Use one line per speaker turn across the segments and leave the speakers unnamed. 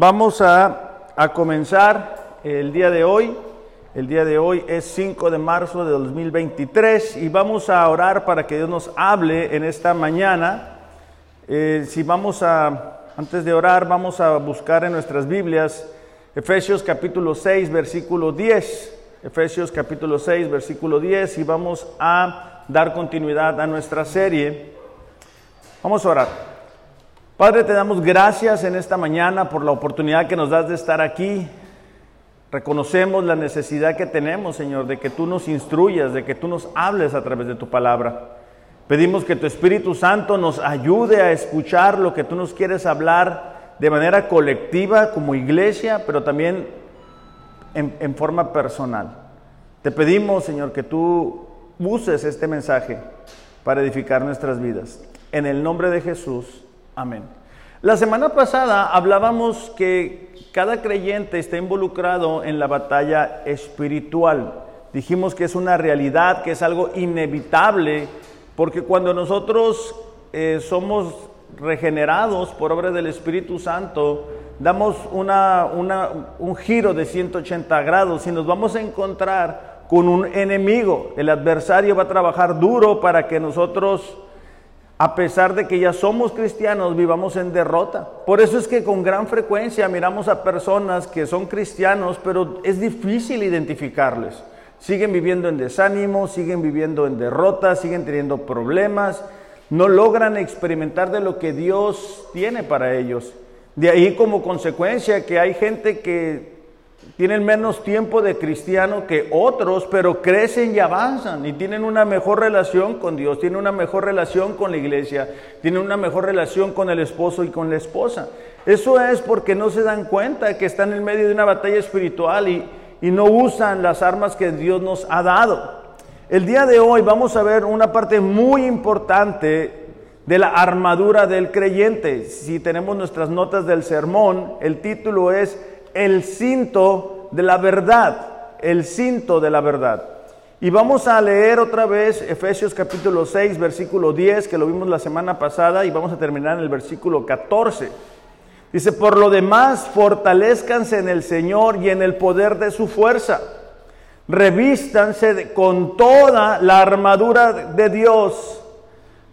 Vamos a, a, comenzar el día de hoy. El día de hoy es 5 de marzo de 2023 y vamos a orar para que Dios nos hable en esta mañana. Eh, si vamos a, antes de orar, vamos a buscar en nuestras Biblias Efesios capítulo 6, versículo 10. Efesios capítulo 6, versículo 10 y vamos a dar continuidad a nuestra serie. Vamos a orar. Padre, te damos gracias en esta mañana por la oportunidad que nos das de estar aquí. Reconocemos la necesidad que tenemos, Señor, de que tú nos instruyas, de que tú nos hables a través de tu palabra. Pedimos que tu Espíritu Santo nos ayude a escuchar lo que tú nos quieres hablar de manera colectiva como iglesia, pero también en, en forma personal. Te pedimos, Señor, que tú uses este mensaje para edificar nuestras vidas. En el nombre de Jesús. Amén. La semana pasada hablábamos que cada creyente está involucrado en la batalla espiritual. Dijimos que es una realidad, que es algo inevitable, porque cuando nosotros eh, somos regenerados por obra del Espíritu Santo, damos una, un giro de 180 grados y nos vamos a encontrar con un enemigo. El adversario va a trabajar duro para que nosotros a pesar de que ya somos cristianos, vivamos en derrota. Por eso es que con gran frecuencia miramos a personas que son cristianos, pero es difícil identificarles. Siguen viviendo en desánimo, siguen viviendo en derrota, siguen teniendo problemas, no logran experimentar de lo que Dios tiene para ellos. De ahí como consecuencia que hay gente que tienen menos tiempo de cristiano que otros, pero crecen y avanzan y tienen una mejor relación con Dios, tienen una mejor relación con la iglesia, tienen una mejor relación con el esposo y con la esposa. Eso es porque no se dan cuenta que están en medio de una batalla espiritual y, y no usan las armas que Dios nos ha dado. El día de hoy vamos a ver una parte muy importante de la armadura del creyente. Si tenemos nuestras notas del sermón, el título es el cinto de la verdad, el cinto de la verdad. Y vamos a leer otra vez Efesios capítulo 6, versículo 10, que lo vimos la semana pasada, y vamos a terminar en el versículo 14. Dice, por lo demás, fortalezcanse en el Señor y en el poder de su fuerza. Revístanse con toda la armadura de Dios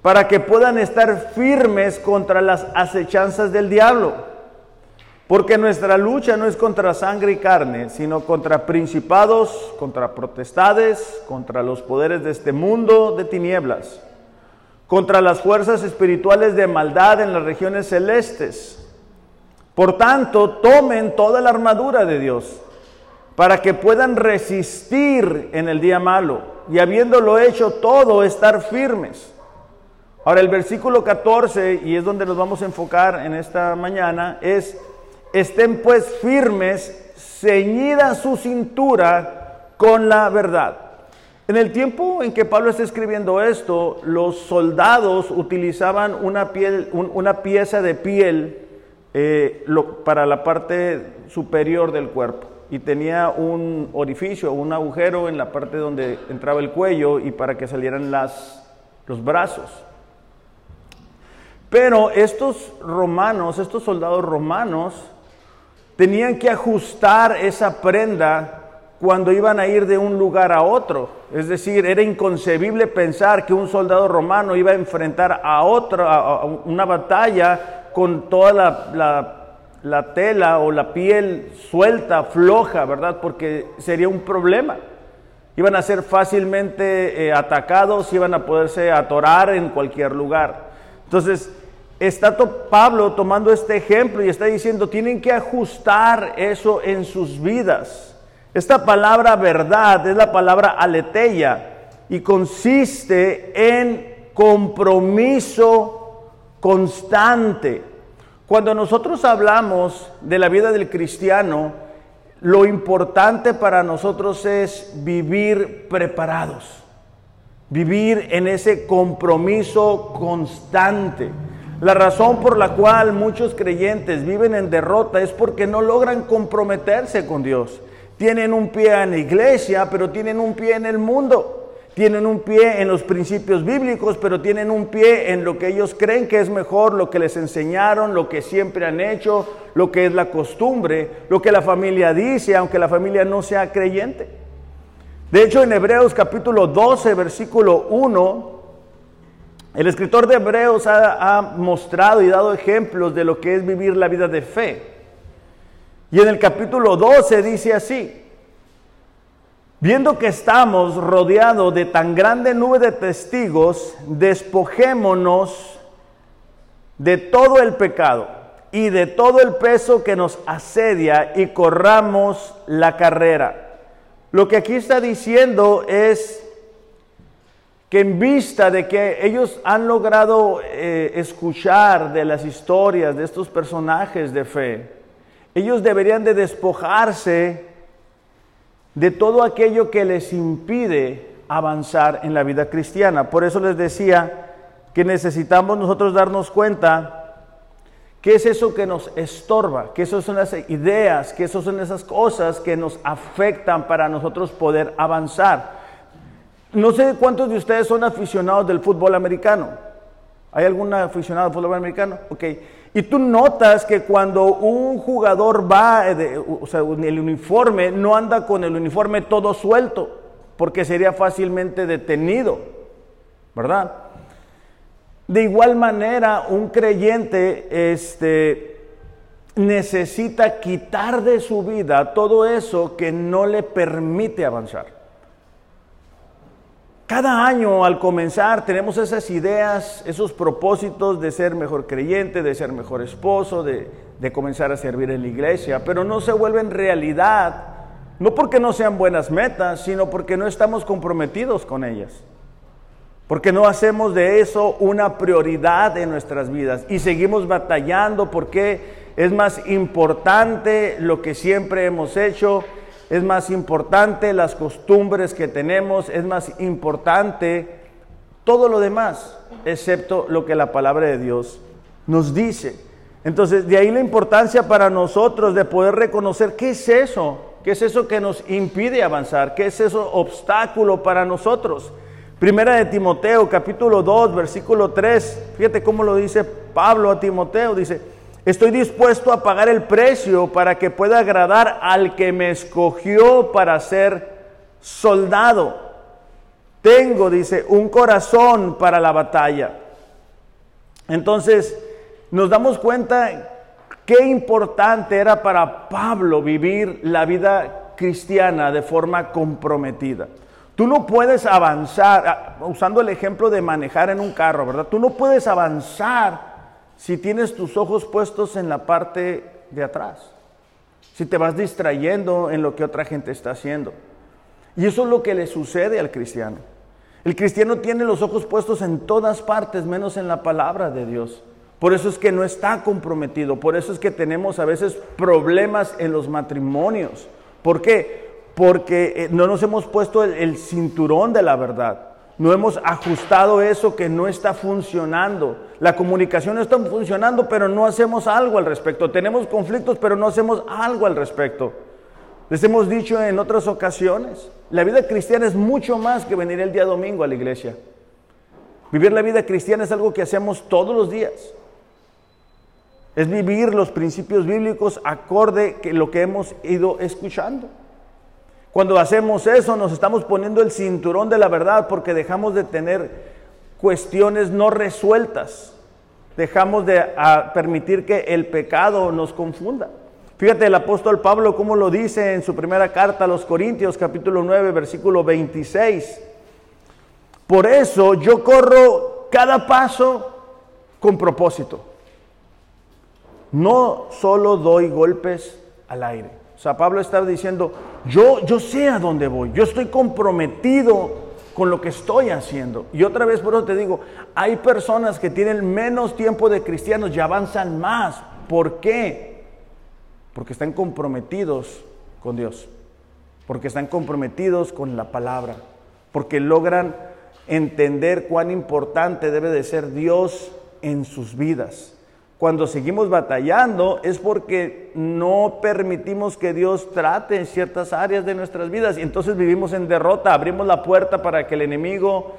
para que puedan estar firmes contra las acechanzas del diablo. Porque nuestra lucha no es contra sangre y carne, sino contra principados, contra potestades, contra los poderes de este mundo de tinieblas, contra las fuerzas espirituales de maldad en las regiones celestes. Por tanto, tomen toda la armadura de Dios para que puedan resistir en el día malo y habiéndolo hecho todo, estar firmes. Ahora el versículo 14, y es donde nos vamos a enfocar en esta mañana, es Estén pues firmes, ceñida su cintura con la verdad. En el tiempo en que Pablo está escribiendo esto, los soldados utilizaban una, piel, una pieza de piel eh, para la parte superior del cuerpo y tenía un orificio, un agujero en la parte donde entraba el cuello y para que salieran las, los brazos. Pero estos romanos, estos soldados romanos, tenían que ajustar esa prenda cuando iban a ir de un lugar a otro. Es decir, era inconcebible pensar que un soldado romano iba a enfrentar a otra, una batalla con toda la, tela o la piel suelta, floja, ¿verdad? Porque sería un problema. Iban a ser fácilmente eh, atacados, iban a poderse atorar en cualquier lugar. Entonces, está Pablo tomando este ejemplo y está diciendo, tienen que ajustar eso en sus vidas. Esta palabra verdad es la palabra aleteia y consiste en compromiso constante. Cuando nosotros hablamos de la vida del cristiano, lo importante para nosotros es vivir preparados, vivir en ese compromiso constante. La razón por la cual muchos creyentes viven en derrota es porque no logran comprometerse con Dios. Tienen un pie en la iglesia, pero tienen un pie en el mundo. tienen un pie en los principios bíblicos, pero tienen un pie en lo que ellos creen que es mejor, lo que les enseñaron, lo que siempre han hecho, lo que es la costumbre, lo que la familia dice, aunque la familia no sea creyente. De hecho, en Hebreos capítulo 12, versículo 1, el escritor de Hebreos ha, mostrado y dado ejemplos de lo que es vivir la vida de fe. Y en el capítulo 12 dice así, Viendo que estamos rodeados de tan grande nube de testigos, despojémonos de todo el pecado y de todo el peso que nos asedia y corramos la carrera. Lo que aquí está diciendo es que en vista de que ellos han logrado eh, escuchar de las historias de estos personajes de fe, ellos deberían de despojarse de todo aquello que les impide avanzar en la vida cristiana. Por eso les decía que necesitamos nosotros darnos cuenta qué es eso que nos estorba, esas son las ideas, esas son esas cosas que nos afectan para nosotros poder avanzar. No sé cuántos de ustedes son aficionados del fútbol americano. ¿Hay algún aficionado al fútbol americano? Ok. Y tú notas que cuando un jugador va, o sea, el uniforme no anda con el uniforme todo suelto, porque sería fácilmente detenido, ¿verdad? De igual manera, un creyente este, necesita quitar de su vida todo eso que no le permite avanzar. Cada año al comenzar tenemos esas ideas, esos propósitos de ser mejor creyente, de ser mejor esposo, de, comenzar a servir en la iglesia, pero no se vuelven realidad, no porque no sean buenas metas, sino porque no estamos comprometidos con ellas, porque no hacemos de eso una prioridad en nuestras vidas. Y seguimos batallando porque es más importante lo que siempre hemos hecho es más importante las costumbres que tenemos, es más importante todo lo demás, excepto lo que la palabra de Dios nos dice. Entonces, de ahí la importancia para nosotros de poder reconocer qué es eso, qué es eso que nos impide avanzar, qué es eso obstáculo para nosotros. Primera de Timoteo, capítulo 2, versículo 3, fíjate cómo lo dice Pablo a Timoteo, dice, Estoy dispuesto a pagar el precio para que pueda agradar al que me escogió para ser soldado. Tengo, dice, un corazón para la batalla. Entonces, nos damos cuenta qué importante era para Pablo vivir la vida cristiana de forma comprometida. Tú no puedes avanzar, ah, usando el ejemplo de manejar en un carro, ¿verdad? Tú no puedes avanzar si tienes tus ojos puestos en la parte de atrás, si te vas distrayendo en lo que otra gente está haciendo. Y eso es lo que le sucede al cristiano. El cristiano tiene los ojos puestos en todas partes, menos en la palabra de Dios. Por eso es que no está comprometido, por eso es que tenemos a veces problemas en los matrimonios. ¿Por qué? Porque eh, no nos hemos puesto el, cinturón de la verdad. No hemos ajustado eso que no está funcionando. La comunicación no está funcionando, pero no hacemos algo al respecto. Tenemos conflictos, pero no hacemos algo al respecto. Les hemos dicho en otras ocasiones, la vida cristiana es mucho más que venir el día domingo a la iglesia. Vivir la vida cristiana es algo que hacemos todos los días. Es vivir los principios bíblicos acorde a lo que hemos ido escuchando. Cuando hacemos eso nos estamos poniendo el cinturón de la verdad porque dejamos de tener cuestiones no resueltas. Dejamos de permitir que el pecado nos confunda. Fíjate el apóstol Pablo cómo lo dice en su primera carta a los Corintios capítulo 9 versículo 26. Por eso yo corro cada paso con propósito. No solo doy golpes al aire. O sea, Pablo estaba diciendo, yo, yo sé a dónde voy, yo estoy comprometido con lo que estoy haciendo. Y otra vez por eso te digo, hay personas que tienen menos tiempo de cristianos y avanzan más. ¿Por qué? Porque están comprometidos con Dios, porque están comprometidos con la palabra, porque logran entender cuán importante debe de ser Dios en sus vidas. Cuando seguimos batallando es porque no permitimos que Dios trate en ciertas áreas de nuestras vidas y entonces vivimos en derrota, abrimos la puerta para que el enemigo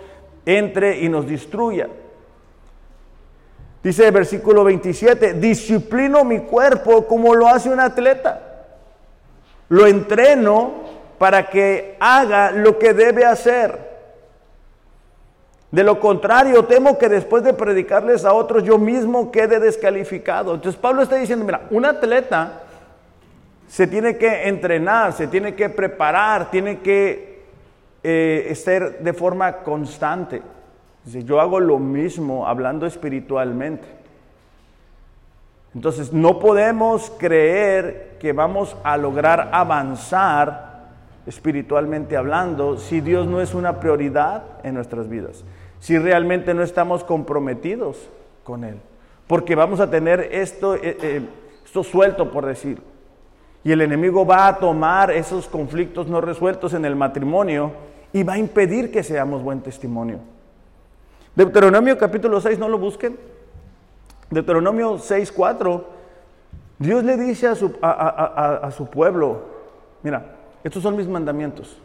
entre y nos destruya. Dice el versículo 27, disciplino mi cuerpo como lo hace un atleta. Lo entreno para que haga lo que debe hacer. De lo contrario, temo que después de predicarles a otros yo mismo quede descalificado. Entonces Pablo está diciendo, mira, un atleta se tiene que entrenar, se tiene que preparar, tiene que eh, ser de forma constante. Dice, yo hago lo mismo hablando espiritualmente. Entonces no podemos creer que vamos a lograr avanzar espiritualmente hablando si Dios no es una prioridad en nuestras vidas si realmente no estamos comprometidos con Él. Porque vamos a tener esto, eh, eh, esto suelto, por decir. Y el enemigo va a tomar esos conflictos no resueltos en el matrimonio y va a impedir que seamos buen testimonio. Deuteronomio capítulo 6, no lo busquen. Deuteronomio 6, 4. Dios le dice a su, a su pueblo, mira, estos son mis mandamientos.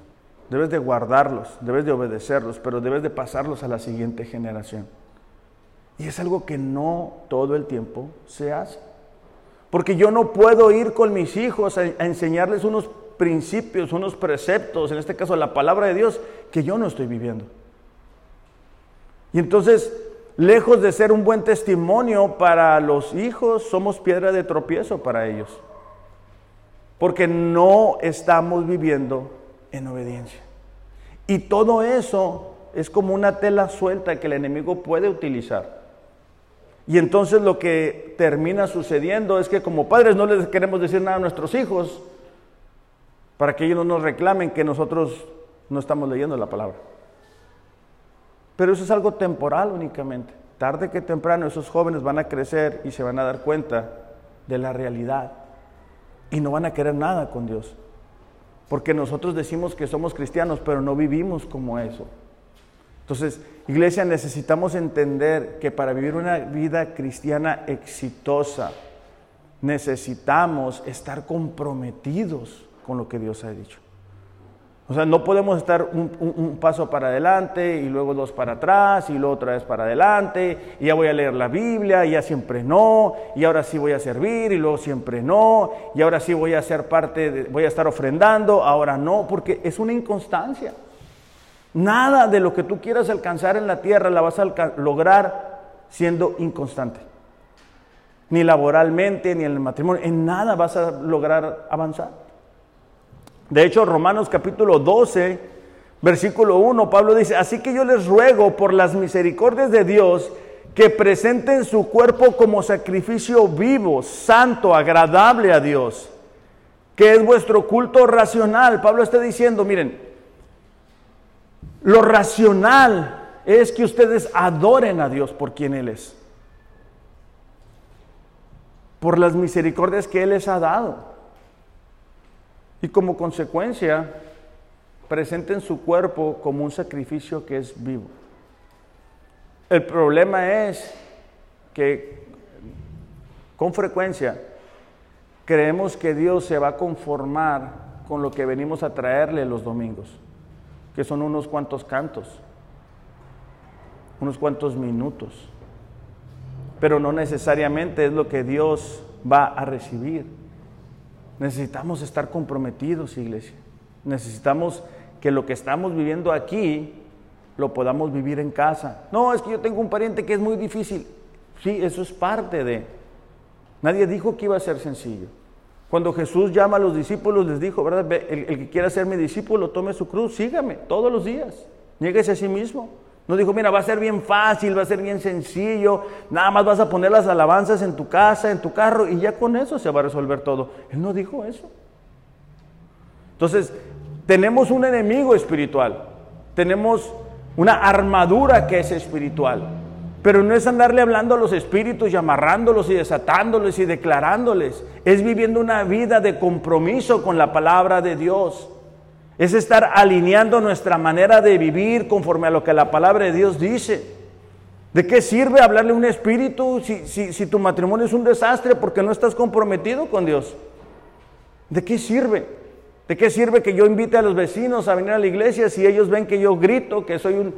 Debes de guardarlos, debes de obedecerlos, pero debes de pasarlos a la siguiente generación. Y es algo que no todo el tiempo se hace. Porque yo no puedo ir con mis hijos a, enseñarles unos principios, unos preceptos, en este caso la palabra de Dios, que yo no estoy viviendo. Y entonces, lejos de ser un buen testimonio para los hijos, somos piedra de tropiezo para ellos. Porque no estamos viviendo en obediencia. Y todo eso es como una tela suelta que el enemigo puede utilizar. Y entonces lo que termina sucediendo es que como padres no les queremos decir nada a nuestros hijos para que ellos no nos reclamen que nosotros no estamos leyendo la palabra. Pero eso es algo temporal únicamente. Tarde que temprano esos jóvenes van a crecer y se van a dar cuenta de la realidad y no van a querer nada con Dios. Porque nosotros decimos que somos cristianos, pero no vivimos como eso. Entonces, iglesia, necesitamos entender que para vivir una vida cristiana exitosa, necesitamos estar comprometidos con lo que Dios ha dicho. O sea, no podemos estar un, paso para adelante y luego dos para atrás y luego otra vez para adelante y ya voy a leer la Biblia y ya siempre no y ahora sí voy a servir y luego siempre no y ahora sí voy a ser parte, voy a estar ofrendando, ahora no, porque es una inconstancia. Nada de lo que tú quieras alcanzar en la tierra la vas a lograr siendo inconstante. Ni laboralmente, ni en el matrimonio, en nada vas a lograr avanzar. De hecho, Romanos capítulo 12, versículo 1, Pablo dice, así que yo les ruego por las misericordias de Dios que presenten su cuerpo como sacrificio vivo, santo, agradable a Dios, que es vuestro culto racional. Pablo está diciendo, miren, lo racional es que ustedes adoren a Dios por quien Él es, por las misericordias que Él les ha dado. Y como consecuencia, presenten su cuerpo como un sacrificio que es vivo. El problema es que con frecuencia creemos que Dios se va a conformar con lo que venimos a traerle los domingos, que son unos cuantos cantos, unos cuantos minutos, pero no necesariamente es lo que Dios va a recibir. Necesitamos estar comprometidos, iglesia. Necesitamos que lo que estamos viviendo aquí lo podamos vivir en casa. No, es que yo tengo un pariente que es muy difícil. Sí, eso es parte de. Nadie dijo que iba a ser sencillo. Cuando Jesús llama a los discípulos, les dijo, ¿verdad? El, que quiera ser mi discípulo, tome su cruz, sígame todos los días. Niéguese a sí mismo. No dijo, mira, va a ser bien fácil, va a ser bien sencillo, nada más vas a poner las alabanzas en tu casa, en tu carro, y ya con eso se va a resolver todo. Él no dijo eso. Entonces, tenemos un enemigo espiritual, tenemos una armadura que es espiritual, pero no es andarle hablando a los espíritus y amarrándolos y desatándoles y declarándoles, es viviendo una vida de compromiso con la palabra de Dios. Es estar alineando nuestra manera de vivir conforme a lo que la palabra de Dios dice. ¿De qué sirve hablarle a un espíritu si, si, tu matrimonio es un desastre porque no estás comprometido con Dios? ¿De qué sirve? ¿De qué sirve que yo invite a los vecinos a venir a la iglesia si ellos ven que yo grito, que soy un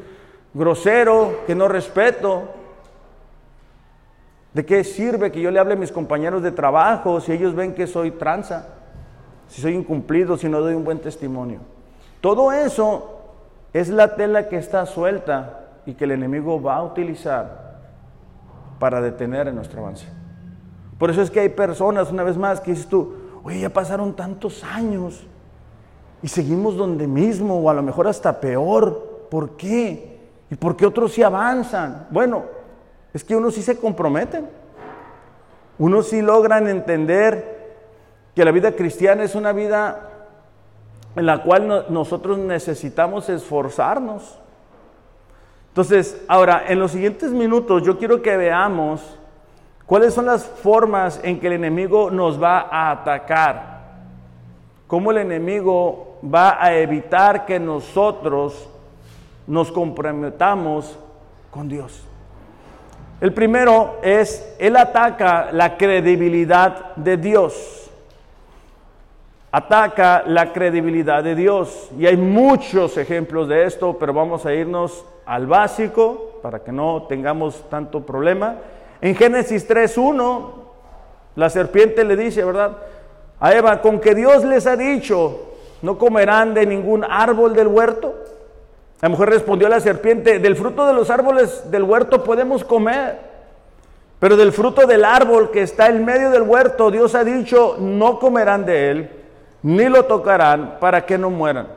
grosero, que no respeto? ¿De qué sirve que yo le hable a mis compañeros de trabajo si ellos ven que soy tranza? Si soy incumplido, si no doy un buen testimonio. Todo eso es la tela que está suelta y que el enemigo va a utilizar para detener en nuestro avance. Por eso es que hay personas, una vez más, que dices tú, oye, ya pasaron tantos años y seguimos donde mismo, o a lo mejor hasta peor. ¿Por qué? ¿Y por qué otros sí avanzan? Bueno, es que unos sí se comprometen. Unos sí logran entender que la vida cristiana es una vida en la cual nosotros necesitamos esforzarnos. Entonces, ahora, en los siguientes minutos yo quiero que veamos cuáles son las formas en que el enemigo nos va a atacar. Cómo el enemigo va a evitar que nosotros nos comprometamos con Dios. El primero es, él ataca la credibilidad de Dios. Ataca la credibilidad de Dios. Y hay muchos ejemplos de esto, pero vamos a irnos al básico para que no tengamos tanto problema. En Génesis 3.1, la serpiente le dice, ¿verdad? A Eva, con que Dios les ha dicho, no comerán de ningún árbol del huerto. La mujer respondió a la serpiente, del fruto de los árboles del huerto podemos comer, pero del fruto del árbol que está en medio del huerto, Dios ha dicho, no comerán de él, ni lo tocarán para que no mueran.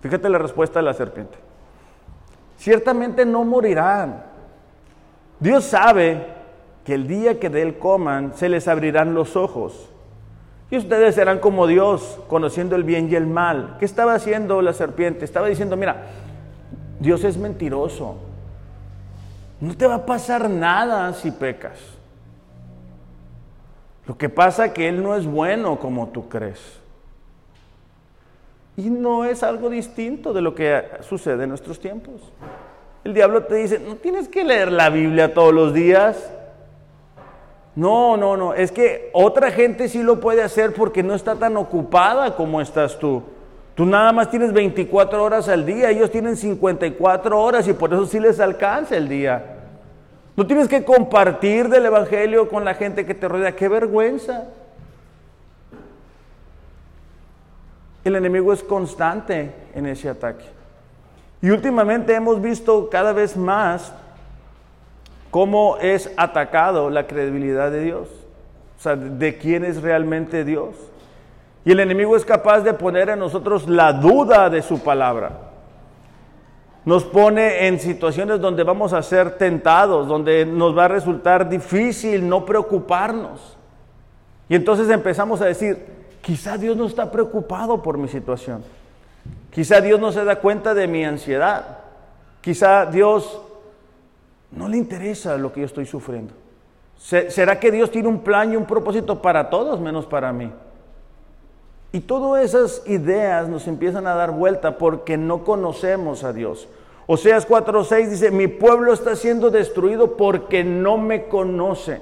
Fíjate la respuesta de la serpiente ciertamente no morirán. Dios sabe que el día que de él coman se les abrirán los ojos. Y ustedes serán como Dios, conociendo el bien y el mal. ¿Qué estaba haciendo la serpiente? Estaba diciendo, mira, Dios es mentiroso. No te va a pasar nada si pecas. Lo que pasa es que Él no es bueno como tú crees. Y no es algo distinto de lo que sucede en nuestros tiempos. El diablo te dice, no tienes que leer la Biblia todos los días. No, no, no, es que otra gente sí lo puede hacer porque no está tan ocupada como estás tú. Tú nada más tienes 24 horas al día, ellos tienen 54 horas y por eso sí les alcanza el día. No tienes que compartir del Evangelio con la gente que te rodea. ¡Qué vergüenza! El enemigo es constante en ese ataque. Y últimamente hemos visto cada vez más cómo es atacado la credibilidad de Dios. O sea, de quién es realmente Dios. Y el enemigo es capaz de poner en nosotros la duda de su palabra. Nos pone en situaciones donde vamos a ser tentados, donde nos va a resultar difícil no preocuparnos. Y entonces empezamos a decir, Quizá Dios no está preocupado por mi situación. Quizá Dios no se da cuenta de mi ansiedad. Quizá Dios no le interesa lo que yo estoy sufriendo. ¿Será que Dios tiene un plan y un propósito para todos menos para mí? Y todas esas ideas nos empiezan a dar vuelta porque no conocemos a Dios. Oseas 4:6 dice, mi pueblo está siendo destruido porque no me conoce.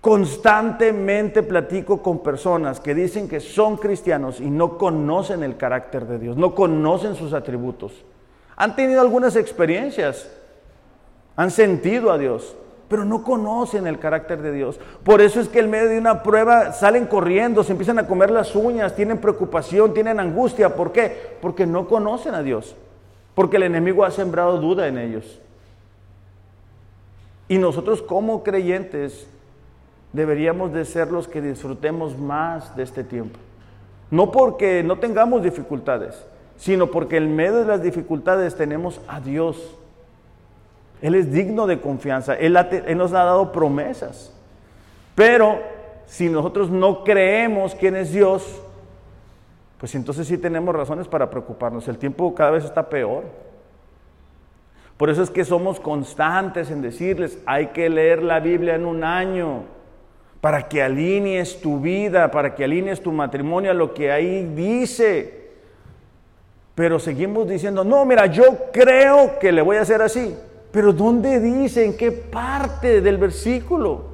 Constantemente platico con personas que dicen que son cristianos y no conocen el carácter de Dios, no conocen sus atributos. Han tenido algunas experiencias, han sentido a Dios, pero no conocen el carácter de Dios. Por eso es que en medio de una prueba salen corriendo, se empiezan a comer las uñas, tienen preocupación, tienen angustia. ¿Por qué? Porque no conocen a Dios, porque el enemigo ha sembrado duda en ellos. Y nosotros como creyentes deberíamos de ser los que disfrutemos más de este tiempo. No porque no tengamos dificultades, sino porque en medio de las dificultades tenemos a Dios. Él es digno de confianza, Él, nos ha dado promesas. Pero si nosotros no creemos quién es Dios, pues entonces sí tenemos razones para preocuparnos. El tiempo cada vez está peor. Por eso es que somos constantes en decirles, hay que leer la Biblia en un año para que alinees tu vida, para que alinees tu matrimonio a lo que ahí dice. Pero seguimos diciendo, no, mira, yo creo que le voy a hacer así. Pero ¿dónde dice? ¿En qué parte del versículo?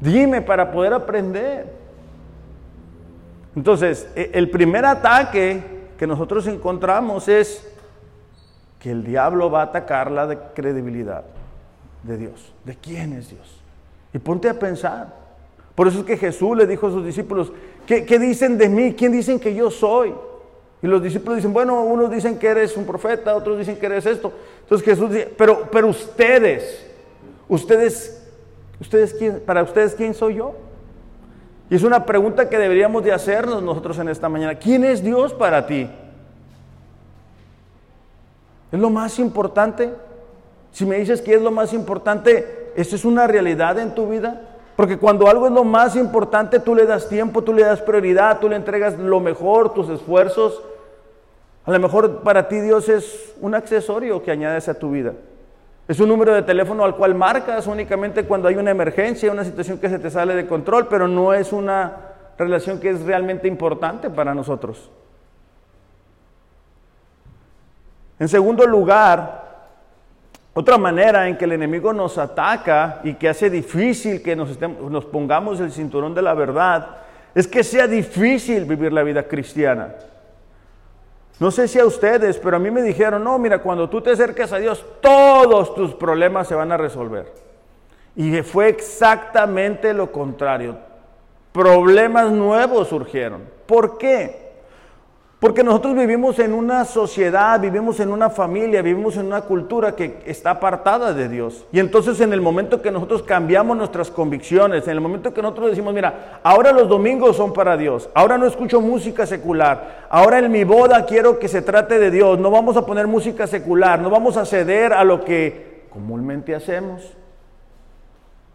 Dime para poder aprender. Entonces, e, el primer ataque que nosotros encontramos es que el diablo va a atacar la credibilidad de Dios. ¿De quién es Dios? Y ponte a pensar. Por eso es que Jesús le dijo a sus discípulos, ¿qué, dicen de mí? ¿Quién dicen que yo soy? Y los discípulos dicen, bueno, unos dicen que eres un profeta, otros dicen que eres esto. Entonces Jesús dice, pero, pero ustedes, ustedes, ustedes quién, para ustedes quién soy yo? Y es una pregunta que deberíamos de hacernos nosotros en esta mañana. ¿Quién es Dios para ti? ¿Es lo más importante? Si me dices que es lo más importante, ¿eso es una realidad en tu vida? Porque cuando algo es lo más importante, tú le das tiempo, tú le das prioridad, tú le entregas lo mejor, tus esfuerzos. A lo mejor para ti Dios es un accesorio que añades a tu vida. Es un número de teléfono al cual marcas únicamente cuando hay una emergencia, una situación que se te sale de control, pero no es una relación que es realmente importante para nosotros. En segundo lugar, otra manera en que el enemigo nos ataca y que hace difícil que nos, pongamos el cinturón de la verdad es que sea difícil vivir la vida cristiana. No sé si a ustedes, pero a mí me dijeron, no, mira, cuando tú te acercas a Dios, todos tus problemas se van a resolver. Y fue exactamente lo contrario. Problemas nuevos surgieron. ¿Por qué? Porque nosotros vivimos en una sociedad, vivimos en una familia, vivimos en una cultura que está apartada de Dios. Y entonces en el momento que nosotros cambiamos nuestras convicciones, en el momento que nosotros decimos, mira, ahora los domingos son para Dios, ahora no escucho música secular, ahora en mi boda quiero que se trate de Dios, no vamos a poner música secular, no vamos a ceder a lo que comúnmente hacemos.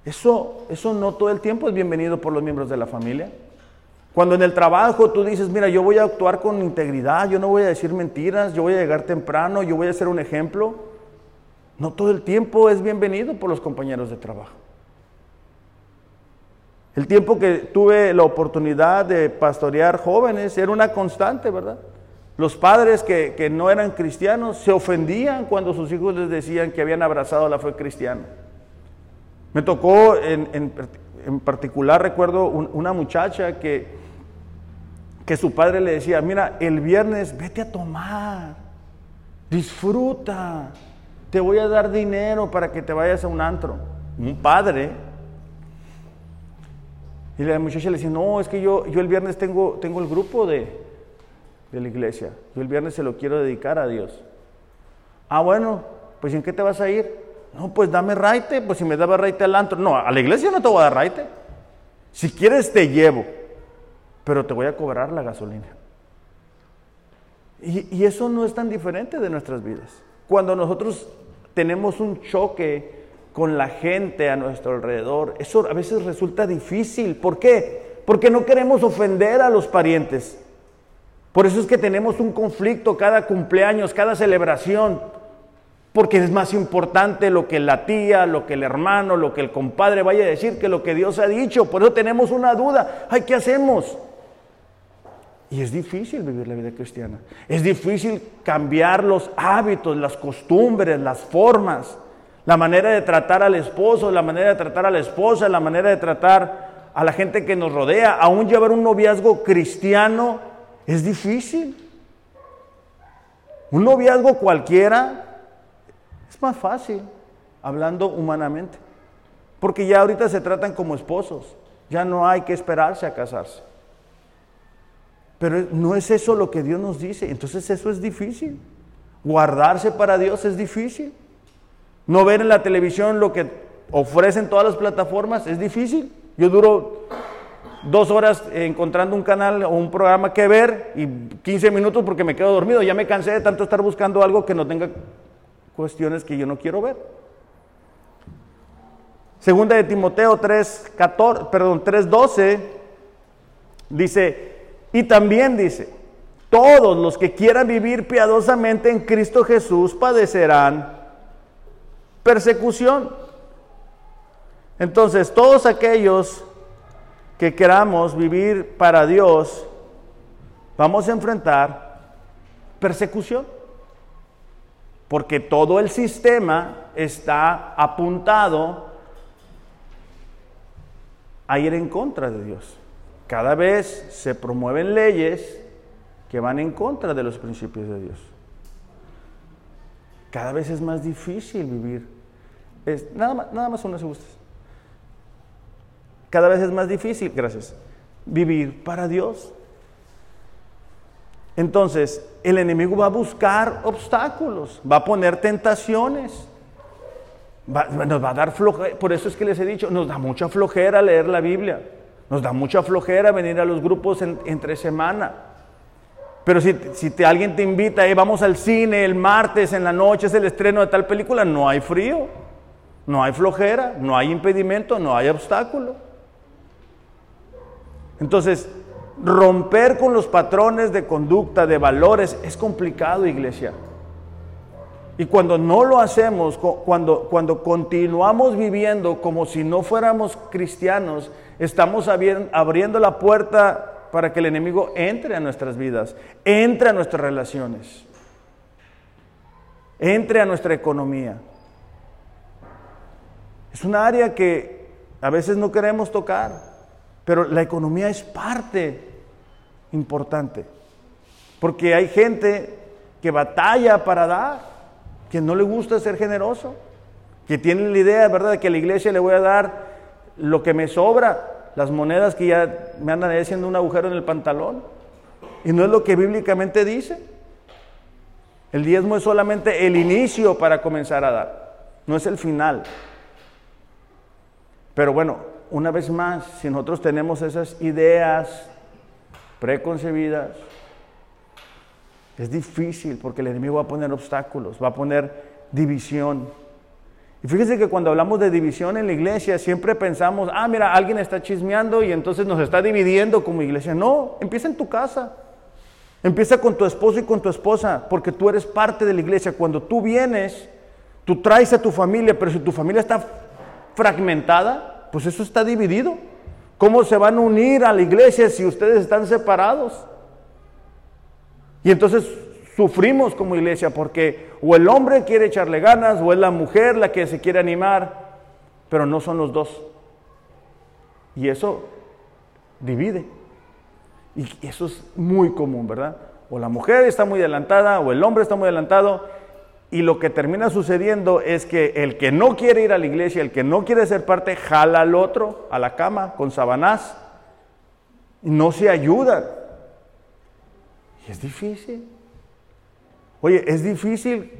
Eso, eso no todo el tiempo es bienvenido por los miembros de la familia. Cuando en el trabajo tú dices, mira, yo voy a actuar con integridad, yo no voy a decir mentiras, yo voy a llegar temprano, yo voy a ser un ejemplo, no todo el tiempo es bienvenido por los compañeros de trabajo. El tiempo que tuve la oportunidad de pastorear jóvenes era una constante, ¿verdad? Los padres que, no eran cristianos se ofendían cuando sus hijos les decían que habían abrazado la fe cristiana. Me tocó en, particular, recuerdo una muchacha que que su padre le decía, mira, el viernes vete a tomar, disfruta, te voy a dar dinero para que te vayas a un antro. Un padre. Y la muchacha le decía, no, es que yo, yo el viernes tengo, tengo el grupo de, de la iglesia, yo el viernes se lo quiero dedicar a Dios. Ah, bueno, pues ¿en qué te vas a ir? No, pues dame raite, pues si me daba raite al antro. No, a la iglesia no te voy a dar raite. Si quieres te llevo pero te voy a cobrar la gasolina. Y, eso no es tan diferente de nuestras vidas. Cuando nosotros tenemos un choque con la gente a nuestro alrededor, eso a veces resulta difícil. ¿Por qué? Porque no queremos ofender a los parientes. Por eso es que tenemos un conflicto cada cumpleaños, cada celebración. Porque es más importante lo que la tía, lo que el hermano, lo que el compadre vaya a decir que lo que Dios ha dicho. Por eso tenemos una duda. Ay, ¿qué hacemos? Y es difícil vivir la vida cristiana. Es difícil cambiar los hábitos, las costumbres, las formas, la manera de tratar al esposo, la manera de tratar a la esposa, la manera de tratar a la gente que nos rodea. Aún llevar un noviazgo cristiano es difícil. Un noviazgo cualquiera es más fácil, hablando humanamente. Porque ya ahorita se tratan como esposos. Ya no hay que esperarse a casarse. Pero no es eso lo que Dios nos dice. Entonces eso es difícil. Guardarse para Dios es difícil. No ver en la televisión lo que ofrecen todas las plataformas es difícil. Yo duro dos horas encontrando un canal o un programa que ver y 15 minutos porque me quedo dormido. Ya me cansé de tanto estar buscando algo que no tenga cuestiones que yo no quiero ver. Segunda de Timoteo 3, 14, perdón, 3.12 dice, y también dice, todos los que quieran vivir piadosamente en Cristo Jesús padecerán persecución. Entonces, todos aquellos que queramos vivir para Dios, vamos a enfrentar persecución. porque todo el sistema está apuntado a ir en contra de Dios. Cada vez se promueven leyes que van en contra de los principios de Dios. Cada vez es más difícil vivir. Es, nada, más, nada más unas. Cada vez es más difícil, gracias, vivir para Dios. Entonces, el enemigo va a buscar obstáculos, va a poner tentaciones, nos va a dar flojera. Por eso es que les he dicho, nos da mucha flojera leer la Biblia, nos da mucha flojera venir a los grupos entre semana. Pero si, si alguien te invita, y vamos al cine el martes en la noche, es el estreno de tal película, no hay frío, no hay flojera, no hay impedimento, no hay obstáculo. Entonces, romper con los patrones de conducta, de valores, es complicado, iglesia. Y cuando no lo hacemos, cuando, cuando continuamos viviendo como si no fuéramos cristianos, estamos abriendo la puerta para que el enemigo entre a nuestras vidas, entre a nuestras relaciones, entre a nuestra economía. Es un área que a veces no queremos tocar, pero la economía es parte importante. Porque hay gente que batalla para dar, que no le gusta ser generoso, que tiene la idea, ¿verdad?, de que a la iglesia le voy a dar lo que me sobra, las monedas que ya me andan haciendo un agujero en el pantalón. Y no es lo que bíblicamente dice. El diezmo es solamente el inicio para comenzar a dar, no es el final. Pero bueno, una vez más, si nosotros tenemos esas ideas preconcebidas, es difícil porque el enemigo va a poner obstáculos, va a poner división. Y fíjese que cuando hablamos de división en la iglesia, siempre pensamos, ah, mira, alguien está chismeando y entonces nos está dividiendo como iglesia. No, empieza en tu casa. Empieza con tu esposo y con tu esposa, porque tú eres parte de la iglesia. Cuando tú vienes, tú traes a tu familia, pero si tu familia está fragmentada, pues eso está dividido. ¿Cómo se van a unir a la iglesia si ustedes están separados? Y entonces sufrimos como iglesia porque o el hombre quiere echarle ganas o es la mujer la que se quiere animar, pero no son los dos. Y eso divide. Y eso es muy común, ¿verdad? O la mujer está muy adelantada o el hombre está muy adelantado y lo que termina sucediendo es que el que no quiere ir a la iglesia, el que no quiere ser parte, jala al otro a la cama con sabanás. No se ayuda. Es difícil. Oye, es difícil.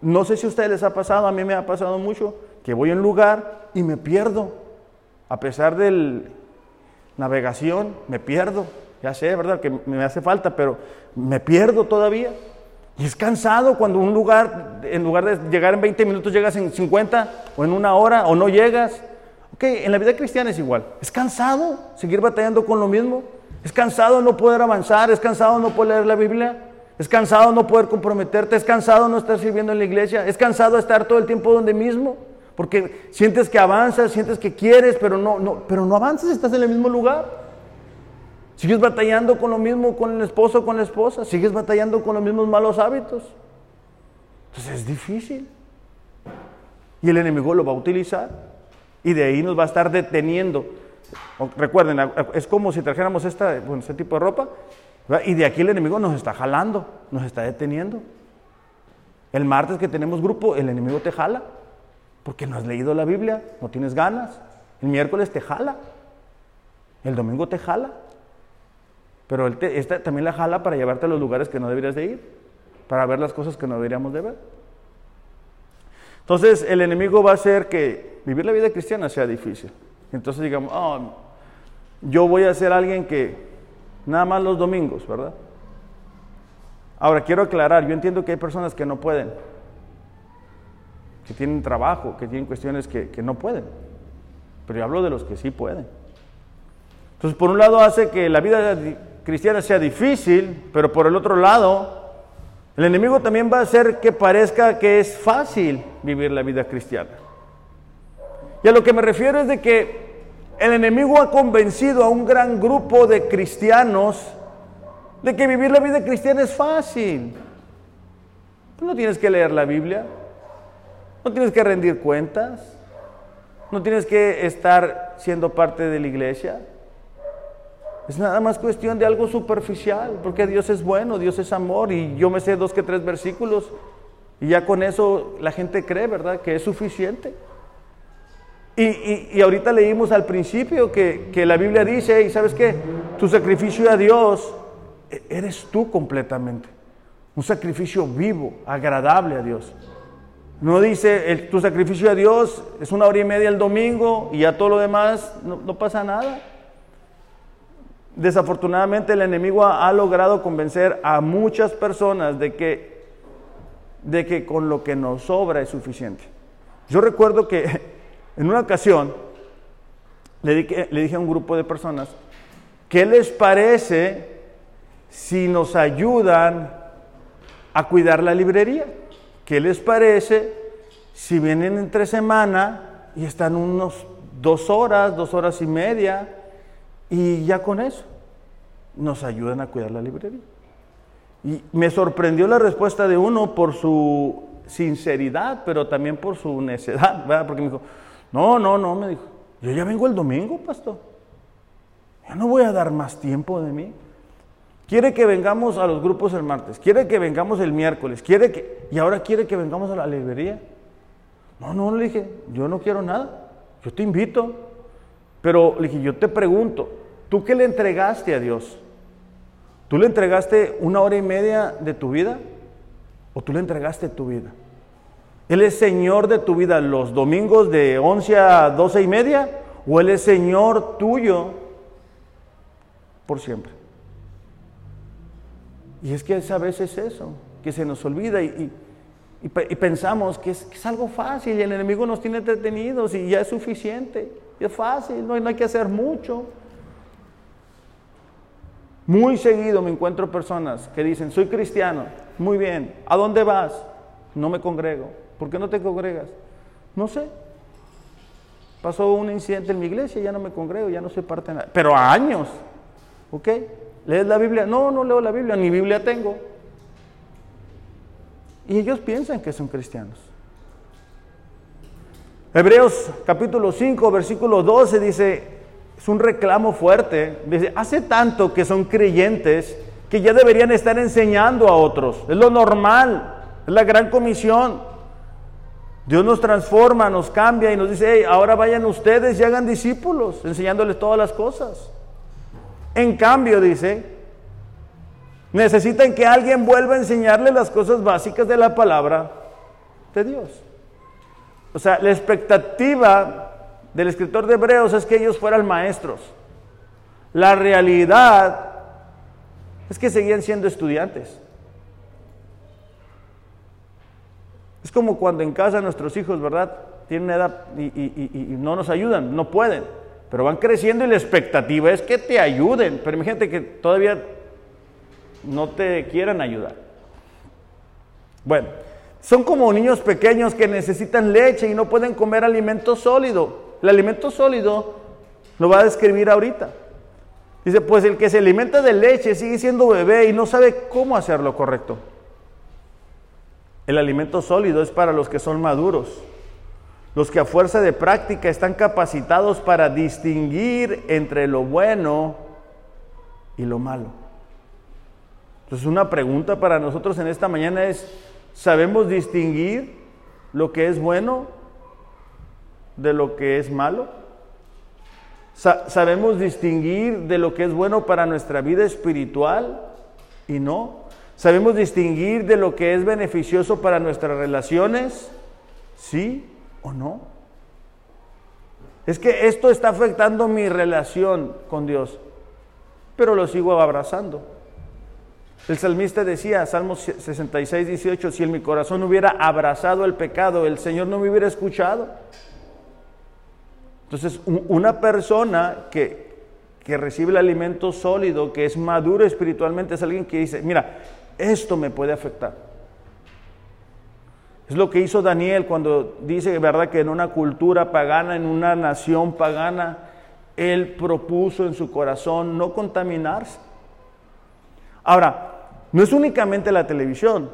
No sé si a ustedes les ha pasado, a mí me ha pasado mucho, que voy a lugar y me pierdo. A pesar de navegación, me pierdo. Ya sé, ¿verdad? Que me hace falta, pero me pierdo todavía. Y es cansado cuando un lugar, en lugar de llegar en 20 minutos, llegas en 50 o en una hora o no llegas. Ok, en la vida cristiana es igual. Es cansado seguir batallando con lo mismo. Es cansado no poder avanzar, es cansado no poder leer la Biblia. Es cansado no poder comprometerte, es cansado no estar sirviendo en la iglesia, es cansado estar todo el tiempo donde mismo, porque sientes que avanzas, sientes que quieres, pero no, no, pero no avanzas, estás en el mismo lugar. Sigues batallando con lo mismo con el esposo con la esposa. Sigues batallando con los mismos malos hábitos. Entonces es difícil. Y el enemigo lo va a utilizar. Y de ahí nos va a estar deteniendo. Recuerden, es como si trajéramos este tipo de ropa. Y de aquí el enemigo nos está jalando, nos está deteniendo. El martes que tenemos grupo, el enemigo te jala. Porque no has leído la Biblia, no tienes ganas. El miércoles te jala. El domingo te jala. Pero también la jala para llevarte a los lugares que no deberías de ir, para ver las cosas que no deberíamos de ver. Entonces el enemigo va a hacer que vivir la vida cristiana sea difícil. Entonces digamos, oh, yo voy a ser alguien que nada más los domingos, ¿verdad? Ahora quiero aclarar, yo entiendo que hay personas que no pueden, que tienen trabajo, que tienen cuestiones que, que no pueden, pero yo hablo de los que sí pueden. Entonces, por un lado hace que la vida cristiana sea difícil, pero por el otro lado, el enemigo también va a hacer que parezca que es fácil vivir la vida cristiana. Y a lo que me refiero es de que el enemigo ha convencido a un gran grupo de cristianos de que vivir la vida cristiana es fácil. No tienes que leer la Biblia, no tienes que rendir cuentas, no tienes que estar siendo parte de la iglesia. Es nada más cuestión de algo superficial, porque Dios es bueno, Dios es amor, y yo me sé dos que tres versículos, y ya con eso la gente cree, ¿verdad?, que es suficiente. Y, ahorita leímos al principio que, que la Biblia dice, y sabes qué, tu sacrificio a Dios e, eres tú completamente. Un sacrificio vivo, agradable a Dios. No dice, tu sacrificio a Dios es una hora y media el domingo y a todo lo demás no, pasa nada. Desafortunadamente el enemigo ha, ha, logrado convencer a muchas personas de que, de que con lo que nos sobra es suficiente. Yo recuerdo que en una ocasión le dije, le dije a un grupo de personas, ¿qué les parece si nos ayudan a cuidar la librería. ¿Qué les parece si vienen entre semana y están unos dos horas, dos horas y media y ya con eso nos ayudan a cuidar la librería? Y me sorprendió la respuesta de uno por su sinceridad, pero también por su necedad, ¿verdad? Porque me dijo, no, no, no, me dijo, yo ya vengo el domingo, pastor. Yo no voy a dar más tiempo de mí. Quiere que vengamos a los grupos el martes, quiere que vengamos el miércoles, quiere que y ahora quiere que vengamos a la librería. No, no, le dije, yo no quiero nada. Yo te invito. Pero le dije, yo te pregunto, ¿tú qué le entregaste a Dios? ¿Tú le entregaste una hora y media de tu vida? ¿O tú le entregaste tu vida? ¿Él es Señor de tu vida los domingos de 11 a 12 y media? ¿O Él es Señor tuyo por siempre? Y es que a veces es eso, que se nos olvida y, pensamos que es, algo fácil y el enemigo nos tiene entretenidos y ya es suficiente. Y es fácil, no, no hay que hacer mucho. Muy seguido me encuentro personas que dicen, soy cristiano, muy bien, ¿a dónde vas? No me congrego. ¿Por qué no te congregas? No sé. Pasó un incidente en mi iglesia, ya no me congrego, ya no soy parte de nada. Pero a años, ¿ok? ¿Lees la Biblia? No, no leo la Biblia, ni Biblia tengo. Y ellos piensan que son cristianos. Hebreos capítulo 5, versículo 12 dice, es un reclamo fuerte, dice, hace tanto que son creyentes que ya deberían estar enseñando a otros. Es lo normal, es la gran comisión. Dios nos transforma, nos cambia y nos dice, hey, ahora vayan ustedes y hagan discípulos, enseñándoles todas las cosas. En cambio, dice, necesitan que alguien vuelva a enseñarle las cosas básicas de la palabra de Dios. O sea, la expectativa del escritor de Hebreos es que ellos fueran maestros. La realidad es que seguían siendo estudiantes. Es como cuando en casa nuestros hijos, ¿verdad? Tienen edad y, no nos ayudan, no pueden pero van creciendo y la expectativa es que te ayuden. Pero imagínate que todavía no te quieran ayudar. Bueno, son como niños pequeños que necesitan leche y no pueden comer alimento sólido. El alimento sólido lo va a describir ahorita. Dice, pues el que se alimenta de leche sigue siendo bebé y no sabe cómo hacerlo correcto. El alimento sólido es para los que son maduros los que a fuerza de práctica están capacitados para distinguir entre lo bueno y lo malo. Entonces una pregunta para nosotros en esta mañana es, ¿sabemos distinguir lo que es bueno de lo que es malo? ¿Sabemos distinguir de lo que es bueno para nuestra vida espiritual y no? ¿Sabemos distinguir de lo que es beneficioso para nuestras relaciones? Sí o no. Es que esto está afectando mi relación con Dios, pero lo sigo abrazando. El salmista decía, Salmos 66, 18, si en mi corazón hubiera abrazado el pecado, el Señor no me hubiera escuchado. Entonces, una persona que, que recibe el alimento sólido, que es maduro espiritualmente, es alguien que dice, mira, esto me puede afectar. Es lo que hizo Daniel cuando dice, ¿verdad?, que en una cultura pagana, en una nación pagana, él propuso en su corazón no contaminarse. Ahora, no es únicamente la televisión,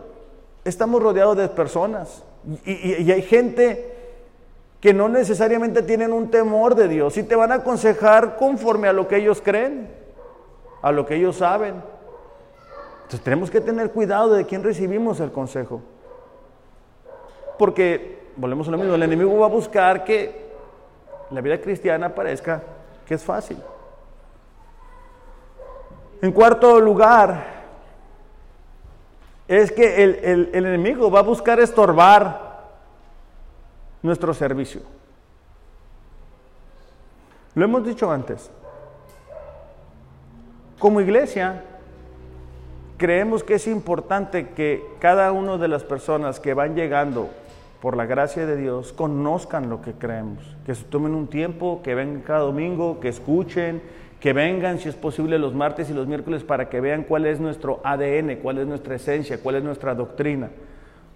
estamos rodeados de personas y, hay gente que no necesariamente tienen un temor de Dios y te van a aconsejar conforme a lo que ellos creen, a lo que ellos saben. Entonces tenemos que tener cuidado de quién recibimos el consejo. Porque, volvemos a lo mismo, el enemigo va a buscar que la vida cristiana parezca que es fácil. En cuarto lugar, es que el, enemigo va a buscar estorbar nuestro servicio. Lo hemos dicho antes. Como iglesia, creemos que es importante que cada una de las personas que van llegando por la gracia de Dios conozcan lo que creemos, que se tomen un tiempo, que vengan cada domingo, que escuchen, que vengan si es posible los martes y los miércoles para que vean cuál es nuestro ADN, cuál es nuestra esencia, cuál es nuestra doctrina.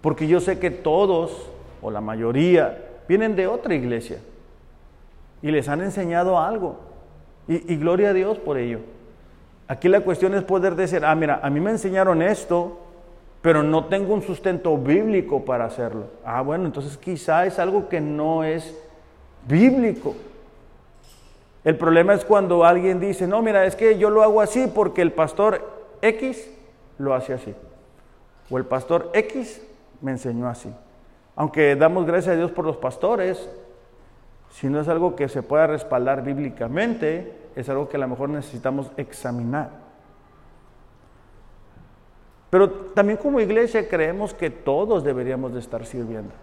Porque yo sé que todos, o la mayoría, vienen de otra iglesia y les han enseñado algo. Y, gloria a Dios por ello. Aquí la cuestión es poder decir, ah, mira, a mí me enseñaron esto, pero no tengo un sustento bíblico para hacerlo. Ah, bueno, entonces quizá es algo que no es bíblico. El problema es cuando alguien dice, no, mira, es que yo lo hago así porque el pastor X lo hace así. O el pastor X me enseñó así. Aunque damos gracias a Dios por los pastores, si no es algo que se pueda respaldar bíblicamente, es algo que a lo mejor necesitamos examinar. Pero también como iglesia creemos que todos deberíamos de estar sirviendo.